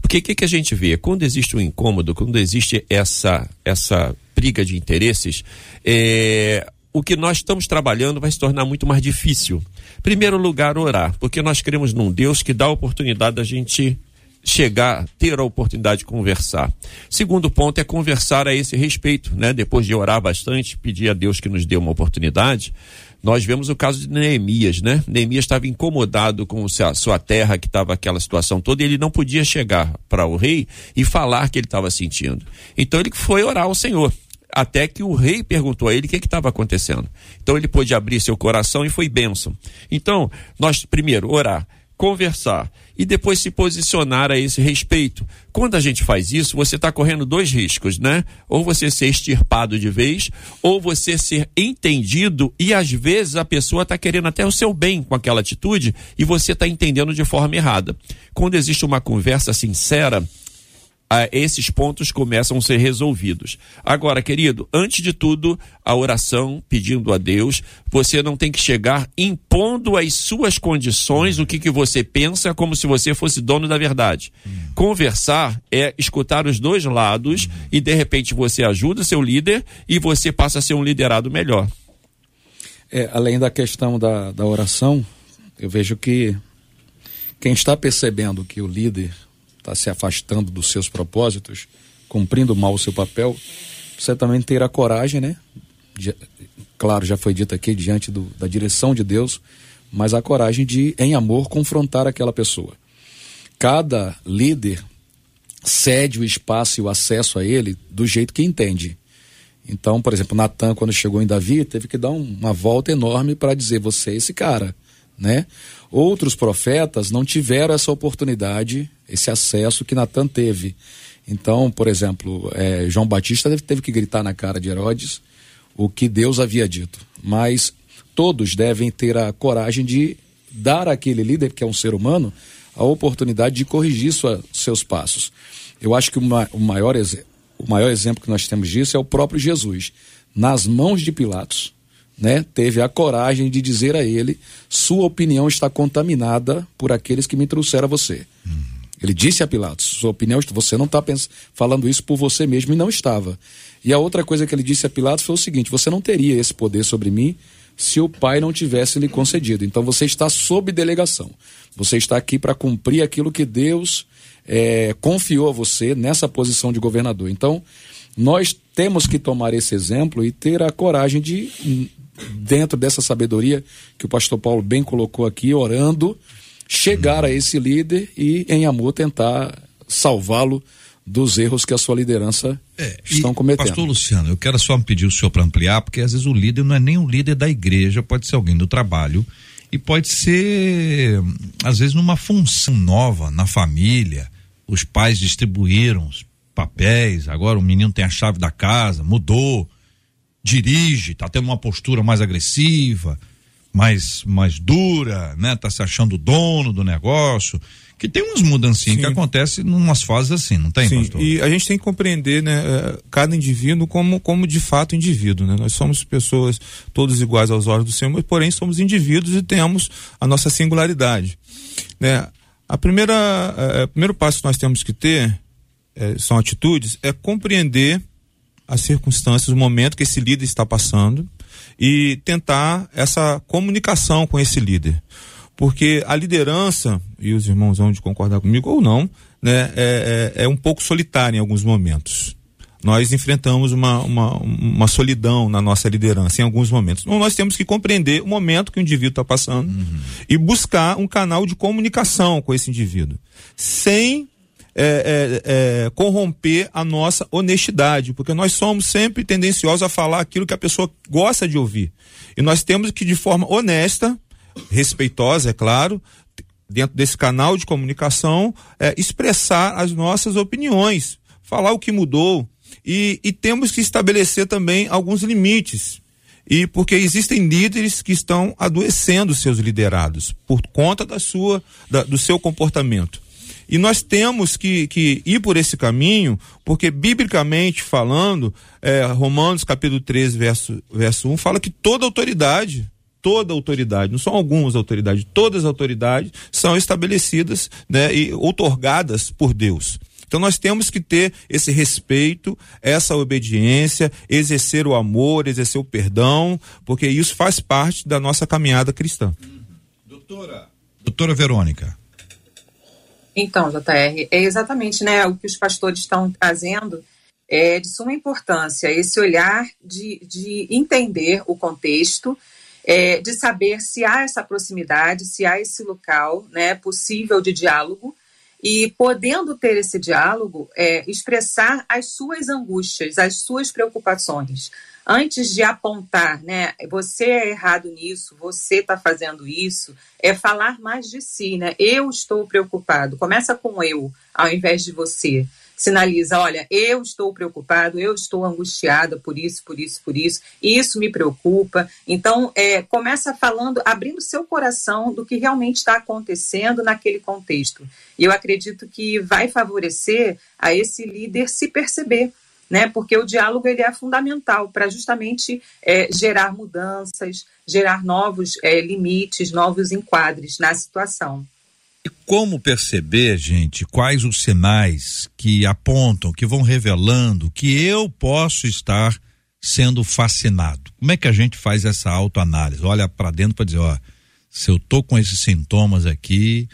Porque o que, que a gente vê? Quando existe um incômodo, quando existe essa, essa briga de interesses, é, o que nós estamos trabalhando vai se tornar muito mais difícil. Primeiro lugar, orar, porque nós cremos num Deus que dá a oportunidade da gente chegar, ter a oportunidade de conversar. Segundo ponto é conversar a esse respeito, né? Depois de orar bastante, pedir a Deus que nos dê uma oportunidade. Nós vemos o caso de Neemias, né? Neemias estava incomodado com a sua terra, que estava aquela situação toda, e ele não podia chegar para o rei e falar que ele estava sentindo. Então ele foi orar ao Senhor até que o rei perguntou a ele o que estava acontecendo. Então ele pôde abrir seu coração e foi bênção. Então, nós primeiro orar, conversar e depois se posicionar a esse respeito. Quando a gente faz isso, você está correndo dois riscos, né? Ou você ser extirpado de vez, ou você ser entendido e às vezes a pessoa está querendo até o seu bem com aquela atitude e você está entendendo de forma errada. Quando existe uma conversa sincera, esses pontos começam a ser resolvidos. Agora, querido, antes de tudo, a oração pedindo a Deus, você não tem que chegar impondo as suas condições, o que, que você pensa, como se você fosse dono da verdade. Conversar é escutar os dois lados e de repente você ajuda seu líder e você passa a ser um liderado melhor. É, além da questão da, da oração, eu vejo que quem está percebendo que o líder está se afastando dos seus propósitos, cumprindo mal o seu papel, você também ter a coragem, né? De, claro, já foi dito aqui, diante do, da direção de Deus, mas a coragem de, em amor, confrontar aquela pessoa. cada líder cede o espaço e o acesso a ele do jeito que entende. Então, por exemplo, Natan, quando chegou em Davi, teve que dar um, uma volta enorme para dizer: você é esse cara. Né? Outros profetas não tiveram essa oportunidade, esse acesso que Natan teve. Então, por exemplo, é, João Batista teve, que gritar na cara de Herodes o que Deus havia dito. Mas todos devem ter a coragem de dar àquele líder, que é um ser humano, a oportunidade de corrigir sua, seus passos. Eu acho que o, o, maior, o maior exemplo que nós temos disso é o próprio Jesus. Nas mãos de Pilatos, né, teve a coragem de dizer a ele: sua opinião está contaminada por aqueles que me trouxeram a você. Uhum. Ele disse a Pilatos: sua opinião, você não está falando isso por você mesmo e não estava. E a outra coisa que ele disse a Pilatos foi o seguinte: você não teria esse poder sobre mim se o Pai não tivesse lhe concedido. Então você está sob delegação. Você está aqui para cumprir aquilo que Deus é, confiou a você nessa posição de governador. Então, nós temos que tomar esse exemplo e ter a coragem de, dentro dessa sabedoria que o pastor Paulo bem colocou aqui, orando, chegar a esse líder e, em amor, tentar salvá-lo dos erros que a sua liderança é, estão cometendo. Pastor Luciano, eu quero só pedir o senhor para ampliar, porque às vezes o líder não é nem o líder da igreja, pode ser alguém do trabalho e pode ser, às vezes, numa função nova na família. Os pais distribuíram os papéis, agora o menino tem a chave da casa, mudou, dirige, está tendo uma postura mais agressiva, mais, mais dura, né? Tá se achando dono do negócio. Que tem umas mudancinhas que acontecem em umas fases assim, não tem, Sim, pastor? E a gente tem que compreender, né, eh, cada indivíduo como, como de fato indivíduo, né? Nós somos pessoas todos iguais aos olhos do Senhor, porém somos indivíduos e temos a nossa singularidade, né? A primeira, é, o primeiro passo que nós temos que ter é, são atitudes, é compreender as circunstâncias, o momento que esse líder está passando e tentar essa comunicação com esse líder. Porque a liderança, e os irmãos vão de concordar comigo ou não, né, é, é, é um pouco solitária em alguns momentos. Nós enfrentamos uma, uma, uma, solidão na nossa liderança em alguns momentos. Então, nós temos que compreender o momento que o indivíduo está passando uhum. e buscar um canal de comunicação com esse indivíduo, sem é, é, é, corromper a nossa honestidade, porque nós somos sempre tendenciosos a falar aquilo que a pessoa gosta de ouvir. E nós temos que, de forma honesta, respeitosa, é claro, dentro desse canal de comunicação, é, expressar as nossas opiniões, falar o que mudou. E, e temos que estabelecer também alguns limites. E porque existem líderes que estão adoecendo seus liderados por conta da sua, da, do seu comportamento. E nós temos que, que ir por esse caminho, porque biblicamente falando, é, Romanos capítulo 13, verso, verso 1, fala que toda autoridade toda autoridade, não são algumas autoridades, todas as autoridades são estabelecidas né, e outorgadas por Deus. Então nós temos que ter esse respeito, essa obediência, exercer o amor, exercer o perdão, porque isso faz parte da nossa caminhada cristã. Doutora, doutora Verônica. Então, JR, é exatamente né, o que os pastores estão trazendo é de suma importância, esse olhar de, de entender o contexto, é, de saber se há essa proximidade, se há esse local né, possível de diálogo, e podendo ter esse diálogo, é, expressar as suas angústias, as suas preocupações. Antes de apontar, né, você é errado nisso, você está fazendo isso, é falar mais de si, né? Eu estou preocupado. Começa com eu, ao invés de você sinaliza: olha, eu estou preocupado, eu estou angustiada por isso, por isso, por isso, isso me preocupa. Então, é, começa falando, abrindo seu coração do que realmente está acontecendo naquele contexto. E eu acredito que vai favorecer a esse líder se perceber. Né, porque o diálogo ele é fundamental para justamente é, gerar mudanças, gerar novos é, limites, novos enquadres na situação. E como perceber, gente, quais os sinais que apontam, que vão revelando que eu posso estar sendo fascinado? Como é que a gente faz essa autoanálise? Olha para dentro para dizer, ó, se eu tô com esses sintomas aqui,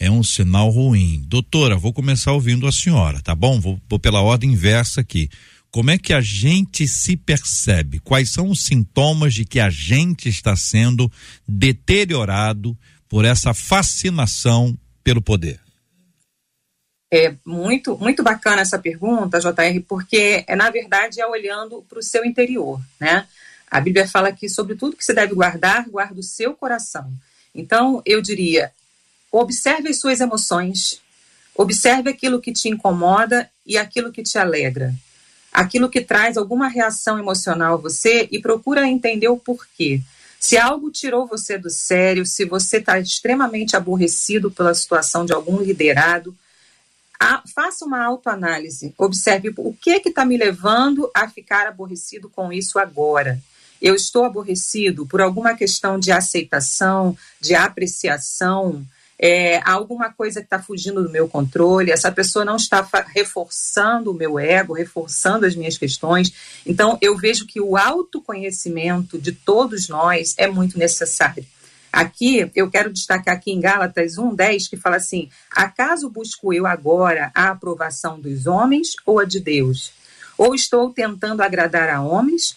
é um sinal ruim. Doutora, vou começar ouvindo a senhora, tá bom? Vou, vou pela ordem inversa aqui. Como é que a gente se percebe? Quais são os sintomas de que a gente está sendo deteriorado por essa fascinação pelo poder? É muito, muito bacana essa pergunta, JR, porque é, na verdade é olhando para o seu interior, né? A Bíblia fala que sobre tudo que você deve guardar, guarda o seu coração. Então, eu diria, observe as suas emoções, observe aquilo que te incomoda e aquilo que te alegra. Aquilo que traz alguma reação emocional a você e procura entender o porquê. Se algo tirou você do sério, se você está extremamente aborrecido pela situação de algum liderado, a, faça uma autoanálise. Observe o que que está me levando a ficar aborrecido com isso agora. Eu estou aborrecido por alguma questão de aceitação, de apreciação, é, alguma coisa que está fugindo do meu controle, essa pessoa não está reforçando o meu ego, reforçando as minhas questões. Então, eu vejo que o autoconhecimento de todos nós é muito necessário. Aqui, eu quero destacar aqui em Gálatas 1,10, que fala assim: Acaso busco eu agora a aprovação dos homens ou a de Deus? Ou estou tentando agradar a homens?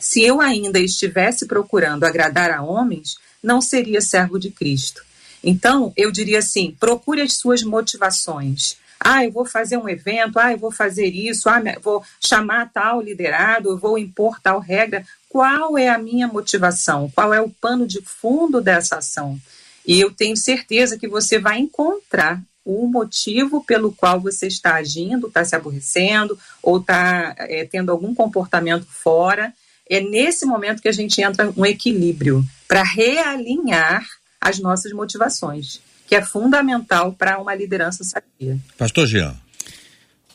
Se eu ainda estivesse procurando agradar a homens, não seria servo de Cristo. Então, eu diria assim: procure as suas motivações. Ah, eu vou fazer um evento, ah, eu vou fazer isso, ah, vou chamar tal liderado, eu vou impor tal regra. Qual é a minha motivação? Qual é o pano de fundo dessa ação? E eu tenho certeza que você vai encontrar o motivo pelo qual você está agindo, está se aborrecendo ou está é, tendo algum comportamento fora. É nesse momento que a gente entra um equilíbrio para realinhar as nossas motivações, que é fundamental para uma liderança sadia. Pastor Jean.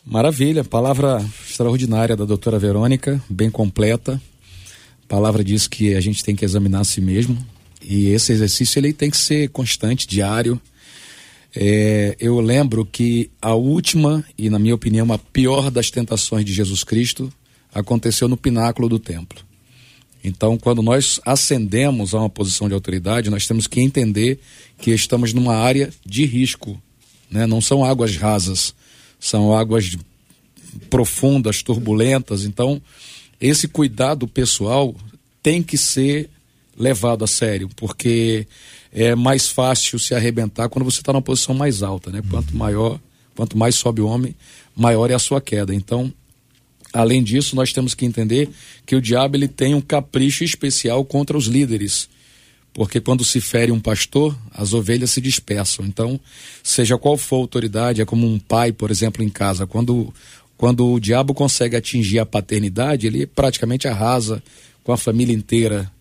Maravilha, palavra extraordinária da doutora Verônica, bem completa. A palavra diz que a gente tem que examinar a si mesmo e esse exercício ele tem que ser constante, diário. É, eu lembro que a última e, na minha opinião, a pior das tentações de Jesus Cristo aconteceu no pináculo do templo. Então, quando nós ascendemos a uma posição de autoridade, nós temos que entender que estamos numa área de risco. Né? Não são águas rasas, são águas profundas, turbulentas. Então, esse cuidado pessoal tem que ser levado a sério, porque é mais fácil se arrebentar quando você está numa posição mais alta. Né? Quanto maior, quanto mais sobe o homem, maior é a sua queda. Então, Além disso, nós temos que entender que o diabo ele tem um capricho especial contra os líderes. Porque quando se fere um pastor, as ovelhas se dispersam. Então, seja qual for a autoridade, é como um pai, por exemplo, em casa. Quando, quando o diabo consegue atingir a paternidade, ele praticamente arrasa com a família inteira.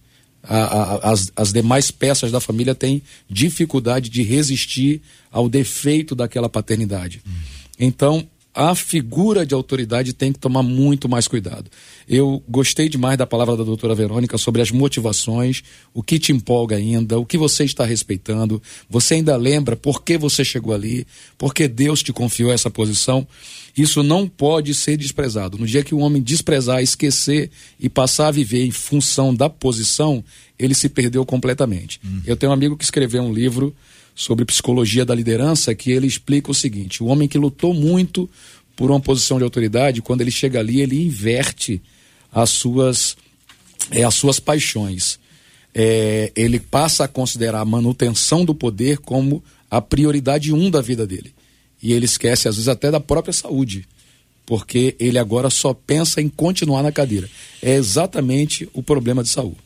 A, a, as, as demais peças da família têm dificuldade de resistir ao defeito daquela paternidade. Hum. Então, a figura de autoridade tem que tomar muito mais cuidado. Eu gostei demais da palavra da doutora Verônica sobre as motivações, o que te empolga ainda, o que você está respeitando, você ainda lembra por que você chegou ali, por que Deus te confiou essa posição. Isso não pode ser desprezado. No dia que o homem desprezar, esquecer e passar a viver em função da posição, ele se perdeu completamente. Hum. Eu tenho um amigo que escreveu um livro sobre psicologia da liderança, que ele explica o seguinte: o homem que lutou muito por uma posição de autoridade, quando ele chega ali, ele inverte as suas, é, as suas paixões. É, ele passa a considerar a manutenção do poder como a prioridade um da vida dele. E ele esquece, às vezes, até da própria saúde, porque ele agora só pensa em continuar na cadeira. É exatamente o problema de saúde.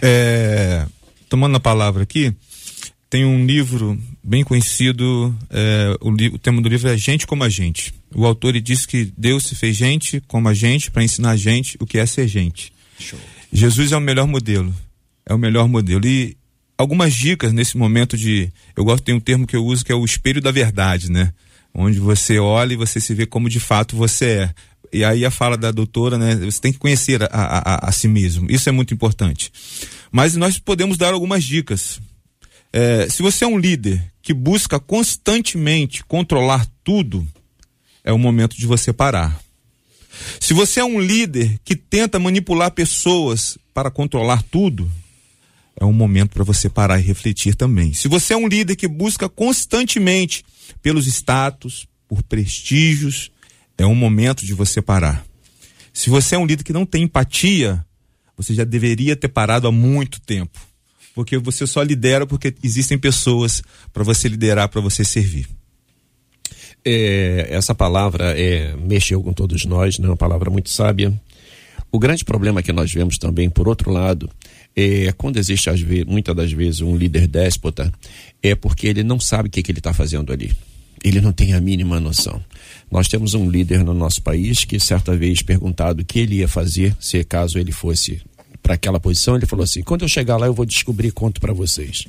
É, tomando a palavra aqui, tem um livro bem conhecido, é, o, o, tema do livro é Gente como a Gente. O autor diz que Deus se fez gente como a gente para ensinar a gente o que é ser gente. Show. Jesus é o melhor modelo. É o melhor modelo. E algumas dicas nesse momento de. Eu gosto, tem um termo que eu uso que é o espelho da verdade, né? Onde você olha e você se vê como de fato você é. E aí a fala da doutora, né? Você tem que conhecer a, a, a, si mesmo. Isso é muito importante. Mas nós podemos dar algumas dicas. É, se você é um líder que busca constantemente controlar tudo, é o momento de você parar. Se você é um líder que tenta manipular pessoas para controlar tudo, é um momento para você parar e refletir também. Se você é um líder que busca constantemente pelos status, por prestígios, é um momento de você parar. Se você é um líder que não tem empatia, você já deveria ter parado há muito tempo. Porque você só lidera porque existem pessoas para você liderar, para você servir. É, essa palavra é, mexeu com todos nós, né? uma palavra muito sábia. O grande problema que nós vemos também, por outro lado, é quando existe muitas das vezes um líder déspota, é porque ele não sabe o que, que ele está fazendo ali. Ele não tem a mínima noção. Nós temos um líder no nosso país que certa vez perguntado o que ele ia fazer se caso ele fosse para aquela posição, ele falou assim: "Quando eu chegar lá eu vou descobrir conto para vocês".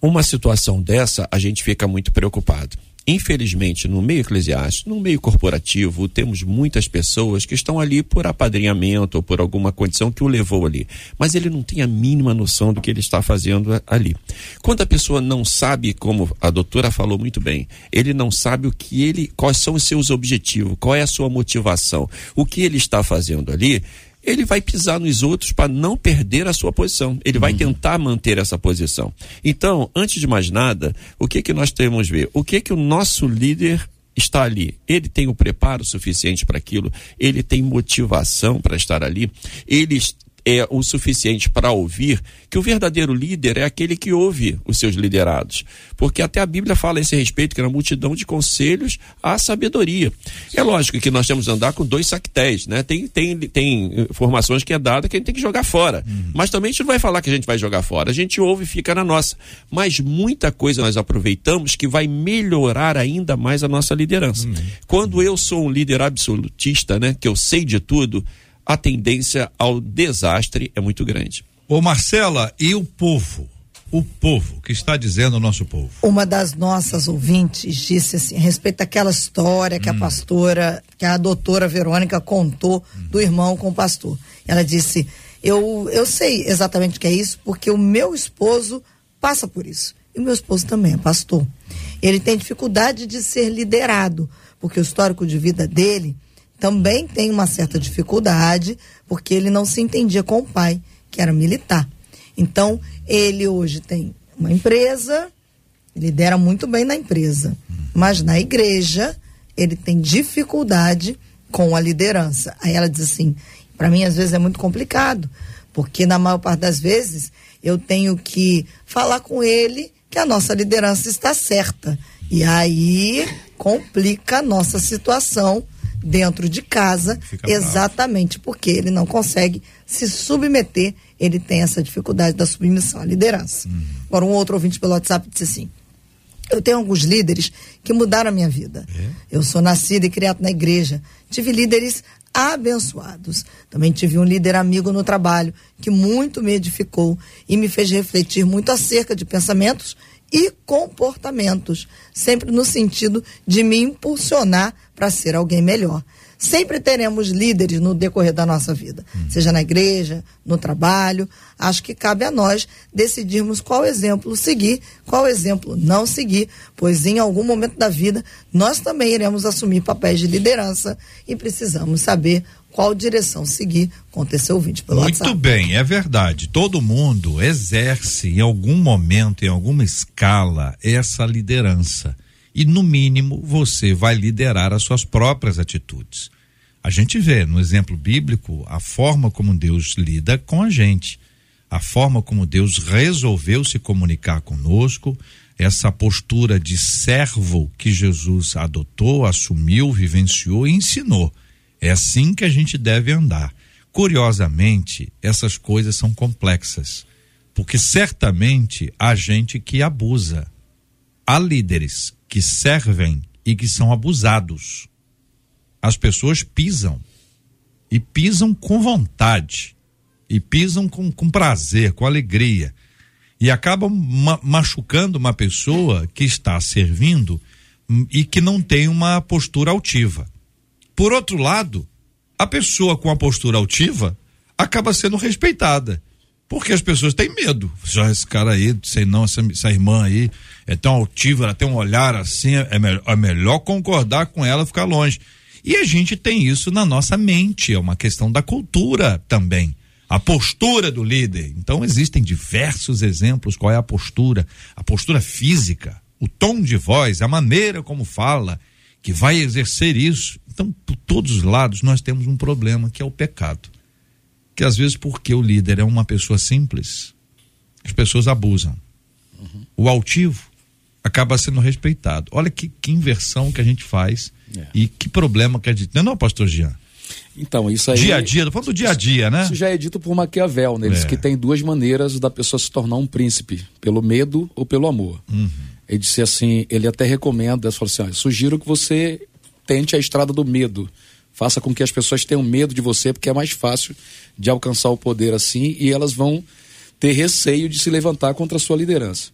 Uma situação dessa, a gente fica muito preocupado. Infelizmente, no meio eclesiástico, no meio corporativo, temos muitas pessoas que estão ali por apadrinhamento ou por alguma condição que o levou ali. Mas ele não tem a mínima noção do que ele está fazendo ali. Quando a pessoa não sabe, como a doutora falou muito bem, ele não sabe o que ele, quais são os seus objetivos, qual é a sua motivação, o que ele está fazendo ali, ele vai pisar nos outros para não perder a sua posição. Ele vai uhum. tentar manter essa posição. Então, antes de mais nada, o que que nós temos ver? O que que o nosso líder está ali? Ele tem o preparo suficiente para aquilo? Ele tem motivação para estar ali? Ele é o suficiente para ouvir que o verdadeiro líder é aquele que ouve os seus liderados. Porque até a Bíblia fala a esse respeito, que na multidão de conselhos há sabedoria. É lógico que nós temos que andar com dois sactéis, né? Tem, tem, tem informações que é dada que a gente tem que jogar fora. Uhum. Mas também a gente não vai falar que a gente vai jogar fora. A gente ouve e fica na nossa. Mas muita coisa nós aproveitamos que vai melhorar ainda mais a nossa liderança. Uhum. Quando eu sou um líder absolutista, né? Que eu sei de tudo, a tendência ao desastre é muito grande. Ô Marcela, e o povo? O povo, que está dizendo o nosso povo? Uma das nossas ouvintes disse assim, a respeito daquela história que hum. a pastora, que a doutora Verônica contou hum. do irmão com o pastor. Ela disse: eu, eu sei exatamente o que é isso, porque o meu esposo passa por isso. E o meu esposo também é pastor. Ele tem dificuldade de ser liderado, porque o histórico de vida dele também tem uma certa dificuldade, porque ele não se entendia com o pai, que era militar. Então, ele hoje tem uma empresa, lidera muito bem na empresa, mas na igreja ele tem dificuldade com a liderança. Aí ela diz assim: para mim às vezes é muito complicado, porque na maior parte das vezes eu tenho que falar com ele que a nossa liderança está certa. E aí complica a nossa situação dentro de casa, exatamente bravo. porque ele não consegue se submeter, ele tem essa dificuldade da submissão à liderança. Uhum. Agora, um outro ouvinte pelo WhatsApp disse assim: Eu tenho alguns líderes que mudaram a minha vida. É? Eu sou nascida e criada na igreja. Tive líderes abençoados. Também tive um líder amigo no trabalho que muito me edificou e me fez refletir muito acerca de pensamentos e comportamentos, sempre no sentido de me impulsionar para ser alguém melhor. Sempre teremos líderes no decorrer da nossa vida, hum. seja na igreja, no trabalho. Acho que cabe a nós decidirmos qual exemplo seguir, qual exemplo não seguir, pois em algum momento da vida nós também iremos assumir papéis de liderança e precisamos saber qual direção seguir com o seu ouvinte pelo Muito WhatsApp. bem, é verdade. Todo mundo exerce em algum momento, em alguma escala, essa liderança. E no mínimo você vai liderar as suas próprias atitudes. A gente vê no exemplo bíblico a forma como Deus lida com a gente, a forma como Deus resolveu se comunicar conosco, essa postura de servo que Jesus adotou, assumiu, vivenciou e ensinou. É assim que a gente deve andar. Curiosamente, essas coisas são complexas, porque certamente há gente que abusa. Há líderes que servem e que são abusados. As pessoas pisam e pisam com vontade e pisam com, com prazer, com alegria e acabam ma machucando uma pessoa que está servindo e que não tem uma postura altiva. Por outro lado, a pessoa com a postura altiva acaba sendo respeitada. Porque as pessoas têm medo. Já esse cara aí, sei não, essa, essa irmã aí é tão altiva, ela tem um olhar assim, é, melhor, é melhor concordar com ela, ficar longe. E a gente tem isso na nossa mente, é uma questão da cultura também. A postura do líder. Então existem diversos exemplos. Qual é a postura? A postura física, o tom de voz, a maneira como fala, que vai exercer isso. Então, por todos os lados, nós temos um problema que é o pecado. Que às vezes, porque o líder é uma pessoa simples, as pessoas abusam. Uhum. O altivo acaba sendo respeitado. Olha que, que inversão que a gente faz é. e que problema que a gente. Não, é não pastor Jean? Então, isso aí. Dia a dia, falando do dia a dia, né? Isso já é dito por Maquiavel, né? Ele é. diz que tem duas maneiras da pessoa se tornar um príncipe: pelo medo ou pelo amor. Uhum. Ele disse assim: ele até recomenda, ele assim: ó, sugiro que você tente a estrada do medo. Faça com que as pessoas tenham medo de você, porque é mais fácil de alcançar o poder assim e elas vão ter receio de se levantar contra a sua liderança.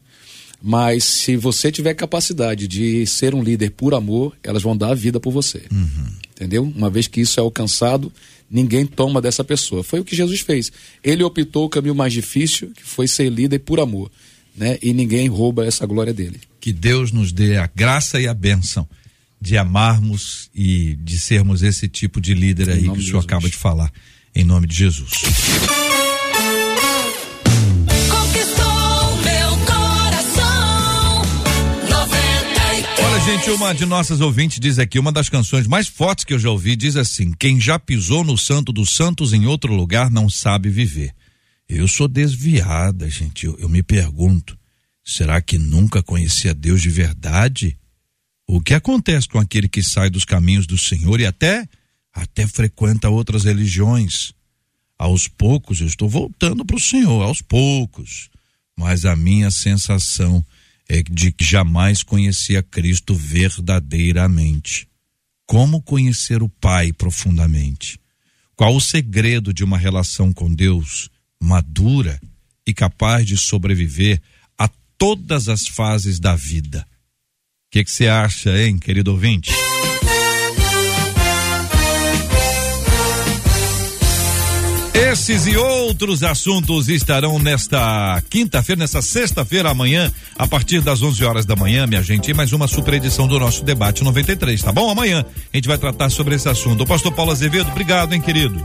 Mas se você tiver capacidade de ser um líder por amor, elas vão dar a vida por você. Uhum. Entendeu? Uma vez que isso é alcançado, ninguém toma dessa pessoa. Foi o que Jesus fez. Ele optou o caminho mais difícil, que foi ser líder por amor. Né? E ninguém rouba essa glória dele. Que Deus nos dê a graça e a bênção de amarmos e de sermos esse tipo de líder aí que o senhor acaba de falar. Em nome de Jesus. gente, uma de nossas ouvintes diz aqui, uma das canções mais fortes que eu já ouvi diz assim: Quem já pisou no Santo dos Santos em outro lugar não sabe viver. Eu sou desviada, gente. Eu, eu me pergunto: será que nunca conheci a Deus de verdade? O que acontece com aquele que sai dos caminhos do Senhor e até até frequenta outras religiões? Aos poucos eu estou voltando para o Senhor, aos poucos. Mas a minha sensação é de que jamais conhecia Cristo verdadeiramente. Como conhecer o Pai profundamente? Qual o segredo de uma relação com Deus madura e capaz de sobreviver a todas as fases da vida? O que você acha, hein, querido ouvinte? Esses e outros assuntos estarão nesta quinta-feira, nesta sexta-feira, amanhã, a partir das 11 horas da manhã, minha gente, mais uma super edição do nosso debate 93, tá bom? Amanhã a gente vai tratar sobre esse assunto. O pastor Paulo Azevedo, obrigado, hein, querido.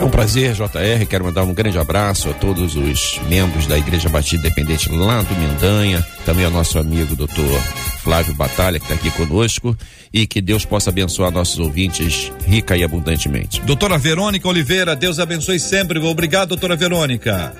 É um prazer, JR. Quero mandar um grande abraço a todos os membros da Igreja Batista Independente lá do Mendanha, também ao nosso amigo doutor Flávio Batalha, que está aqui conosco, e que Deus possa abençoar nossos ouvintes rica e abundantemente. Doutora Verônica Oliveira, Deus abençoe sempre. Obrigado, doutora Verônica.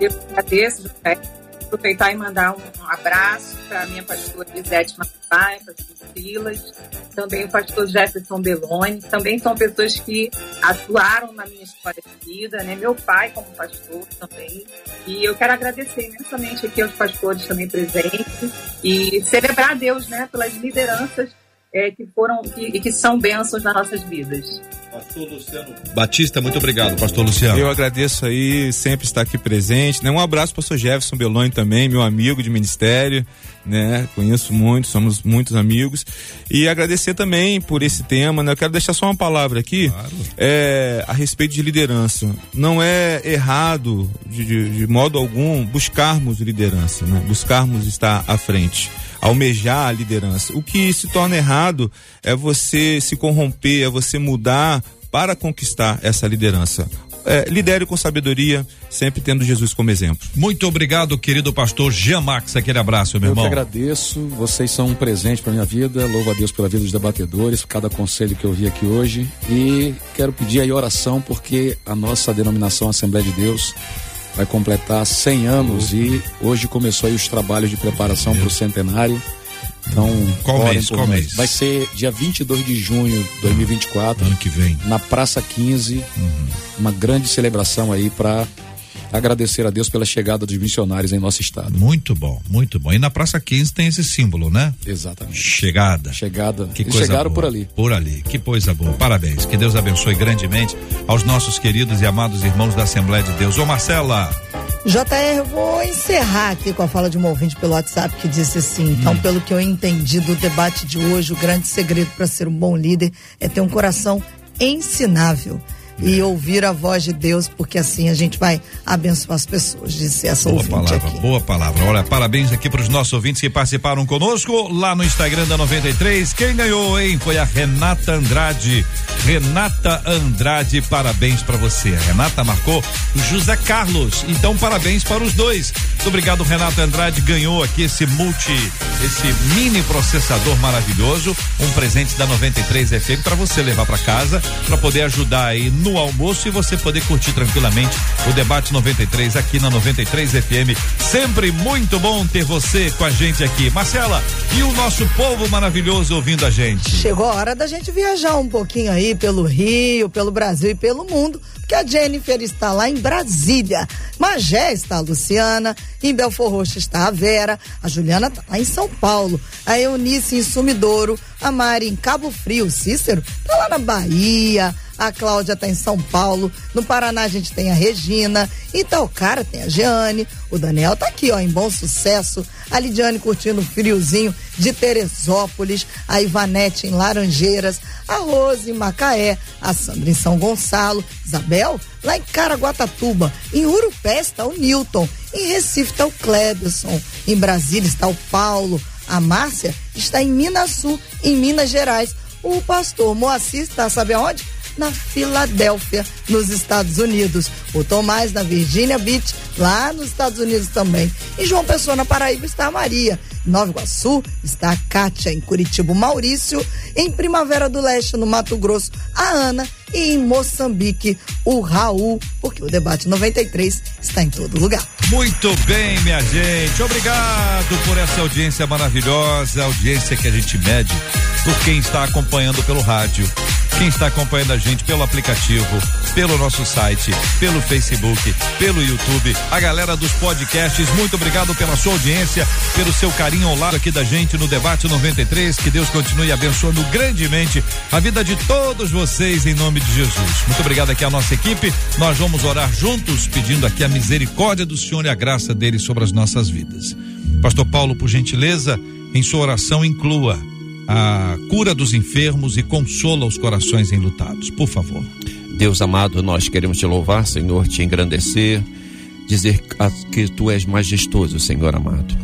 Eu agradeço, JR aproveitar e mandar um, abraço para a minha pastora Lisete Matai, pastor Silas, também o pastor Jefferson Beloni, também são pessoas que atuaram na minha história de vida, né? Meu pai como pastor também. E eu quero agradecer imensamente aqui aos pastores também presentes e celebrar a Deus, né, pelas lideranças é, que foram e que são bênçãos nas nossas vidas. Pastor Luciano Batista, muito obrigado, pastor Luciano. Eu agradeço aí, sempre estar aqui presente. Né? Um abraço para o pastor Jefferson Beloni também, meu amigo de ministério, né? Conheço muito, somos muitos amigos. E agradecer também por esse tema, né? Eu quero deixar só uma palavra aqui claro. é, a respeito de liderança. Não é errado, de, de, de modo algum, buscarmos liderança, né? Buscarmos estar à frente almejar a liderança. O que se torna errado é você se corromper, é você mudar para conquistar essa liderança. É, lidere com sabedoria, sempre tendo Jesus como exemplo. Muito obrigado, querido pastor Jean Max. Aquele abraço, meu Eu irmão. Eu que agradeço. Vocês são um presente para minha vida. Louvo a Deus pela vida dos debatedores, cada conselho que eu vi aqui hoje. E quero pedir aí oração, porque a nossa denominação Assembleia de Deus vai completar 100 anos e hoje começou aí os trabalhos de preparação para o centenário. Então, qual mês? Qual mês? Vai ser dia 22 de junho de 2024. Ano que vem. Na Praça 15. Uhum. Uma grande celebração aí para agradecer a Deus pela chegada dos missionários em nosso estado. Muito bom, muito bom. E na Praça 15 tem esse símbolo, né? Exatamente. Chegada. Chegada. Que Eles coisa chegaram boa. por ali. Por ali. Que coisa boa. Parabéns. Que Deus abençoe grandemente aos nossos queridos e amados irmãos da Assembleia de Deus. Ô Marcela. JR, eu vou encerrar aqui com a fala de um ouvinte pelo WhatsApp que disse assim: então, hum. pelo que eu entendi do debate de hoje, o grande segredo para ser um bom líder é ter um coração ensinável e ouvir a voz de Deus, porque assim a gente vai abençoar as pessoas, disse essa boa palavra, aqui. Boa palavra. Olha, parabéns aqui para os nossos ouvintes que participaram conosco lá no Instagram da 93. Quem ganhou, hein? Foi a Renata Andrade. Renata Andrade, parabéns para você. A Renata marcou o José Carlos. Então, parabéns para os dois. Muito obrigado, Renata Andrade. Ganhou aqui esse multi, esse mini processador maravilhoso. Um presente da 93 FM para você levar para casa, para poder ajudar aí no no almoço e você poder curtir tranquilamente o debate 93 aqui na 93 FM. Sempre muito bom ter você com a gente aqui. Marcela, e o nosso povo maravilhoso ouvindo a gente? Chegou a hora da gente viajar um pouquinho aí pelo Rio, pelo Brasil e pelo mundo, porque a Jennifer está lá em Brasília. Magé está a Luciana, em Belfor Roxo está a Vera, a Juliana está lá em São Paulo, a Eunice em Sumidouro, a Mari em Cabo Frio, Cícero está lá na Bahia, a Cláudia está em São Paulo, no Paraná a gente tem a Regina, em Talcara tem a Jeane, o Daniel tá aqui, ó, em bom sucesso, a Lidiane curtindo o friozinho de Teresópolis, a Ivanete em Laranjeiras, a Rose em Macaé, a Sandra em São Gonçalo, Isabel lá em Caraguatatuba, em Urupé está o Newton, em Recife está o Clebson, em Brasília está o Paulo, a Márcia está em Minas Sul, em Minas Gerais. O pastor Moacir está, sabe aonde? Na Filadélfia, nos Estados Unidos. O Tomás na Virginia Beach, lá nos Estados Unidos também. Em João Pessoa, na Paraíba, está a Maria. Em Nova Iguaçu está a Kátia. Em Curitiba, Maurício. Em Primavera do Leste, no Mato Grosso, a Ana. E em Moçambique, o Raul. Porque o debate 93 está em todo lugar. Muito bem, minha gente. Obrigado por essa audiência maravilhosa, audiência que a gente mede por quem está acompanhando pelo rádio, quem está acompanhando a gente pelo aplicativo, pelo nosso site, pelo Facebook, pelo YouTube, a galera dos podcasts, muito obrigado pela sua audiência, pelo seu carinho ao lado aqui da gente no Debate 93. Que Deus continue abençoando grandemente a vida de todos vocês em nome de Jesus. Muito obrigado aqui à nossa equipe. Nós vamos orar juntos, pedindo aqui a misericórdia do Senhor e a graça dele sobre as nossas vidas. Pastor Paulo, por gentileza, em sua oração inclua a cura dos enfermos e consola os corações enlutados. Por favor. Deus amado, nós queremos te louvar, Senhor, te engrandecer, dizer que tu és majestoso, Senhor amado.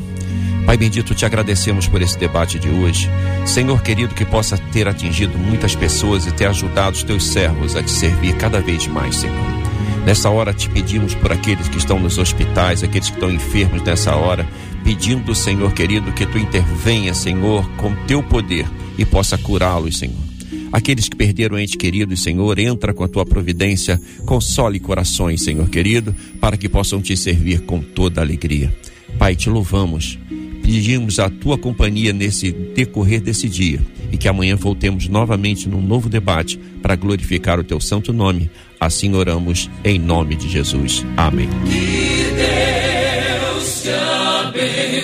Pai bendito, te agradecemos por esse debate de hoje. Senhor querido, que possa ter atingido muitas pessoas e ter ajudado os teus servos a te servir cada vez mais, Senhor. Nessa hora te pedimos por aqueles que estão nos hospitais, aqueles que estão enfermos nessa hora, pedindo, Senhor querido, que tu intervenha, Senhor, com teu poder e possa curá-los, Senhor. Aqueles que perderam ente querido, Senhor, entra com a tua providência, console corações, Senhor querido, para que possam te servir com toda alegria. Pai, te louvamos, pedimos a tua companhia nesse decorrer desse dia e que amanhã voltemos novamente num novo debate para glorificar o teu santo nome. Assim oramos em nome de Jesus. Amém.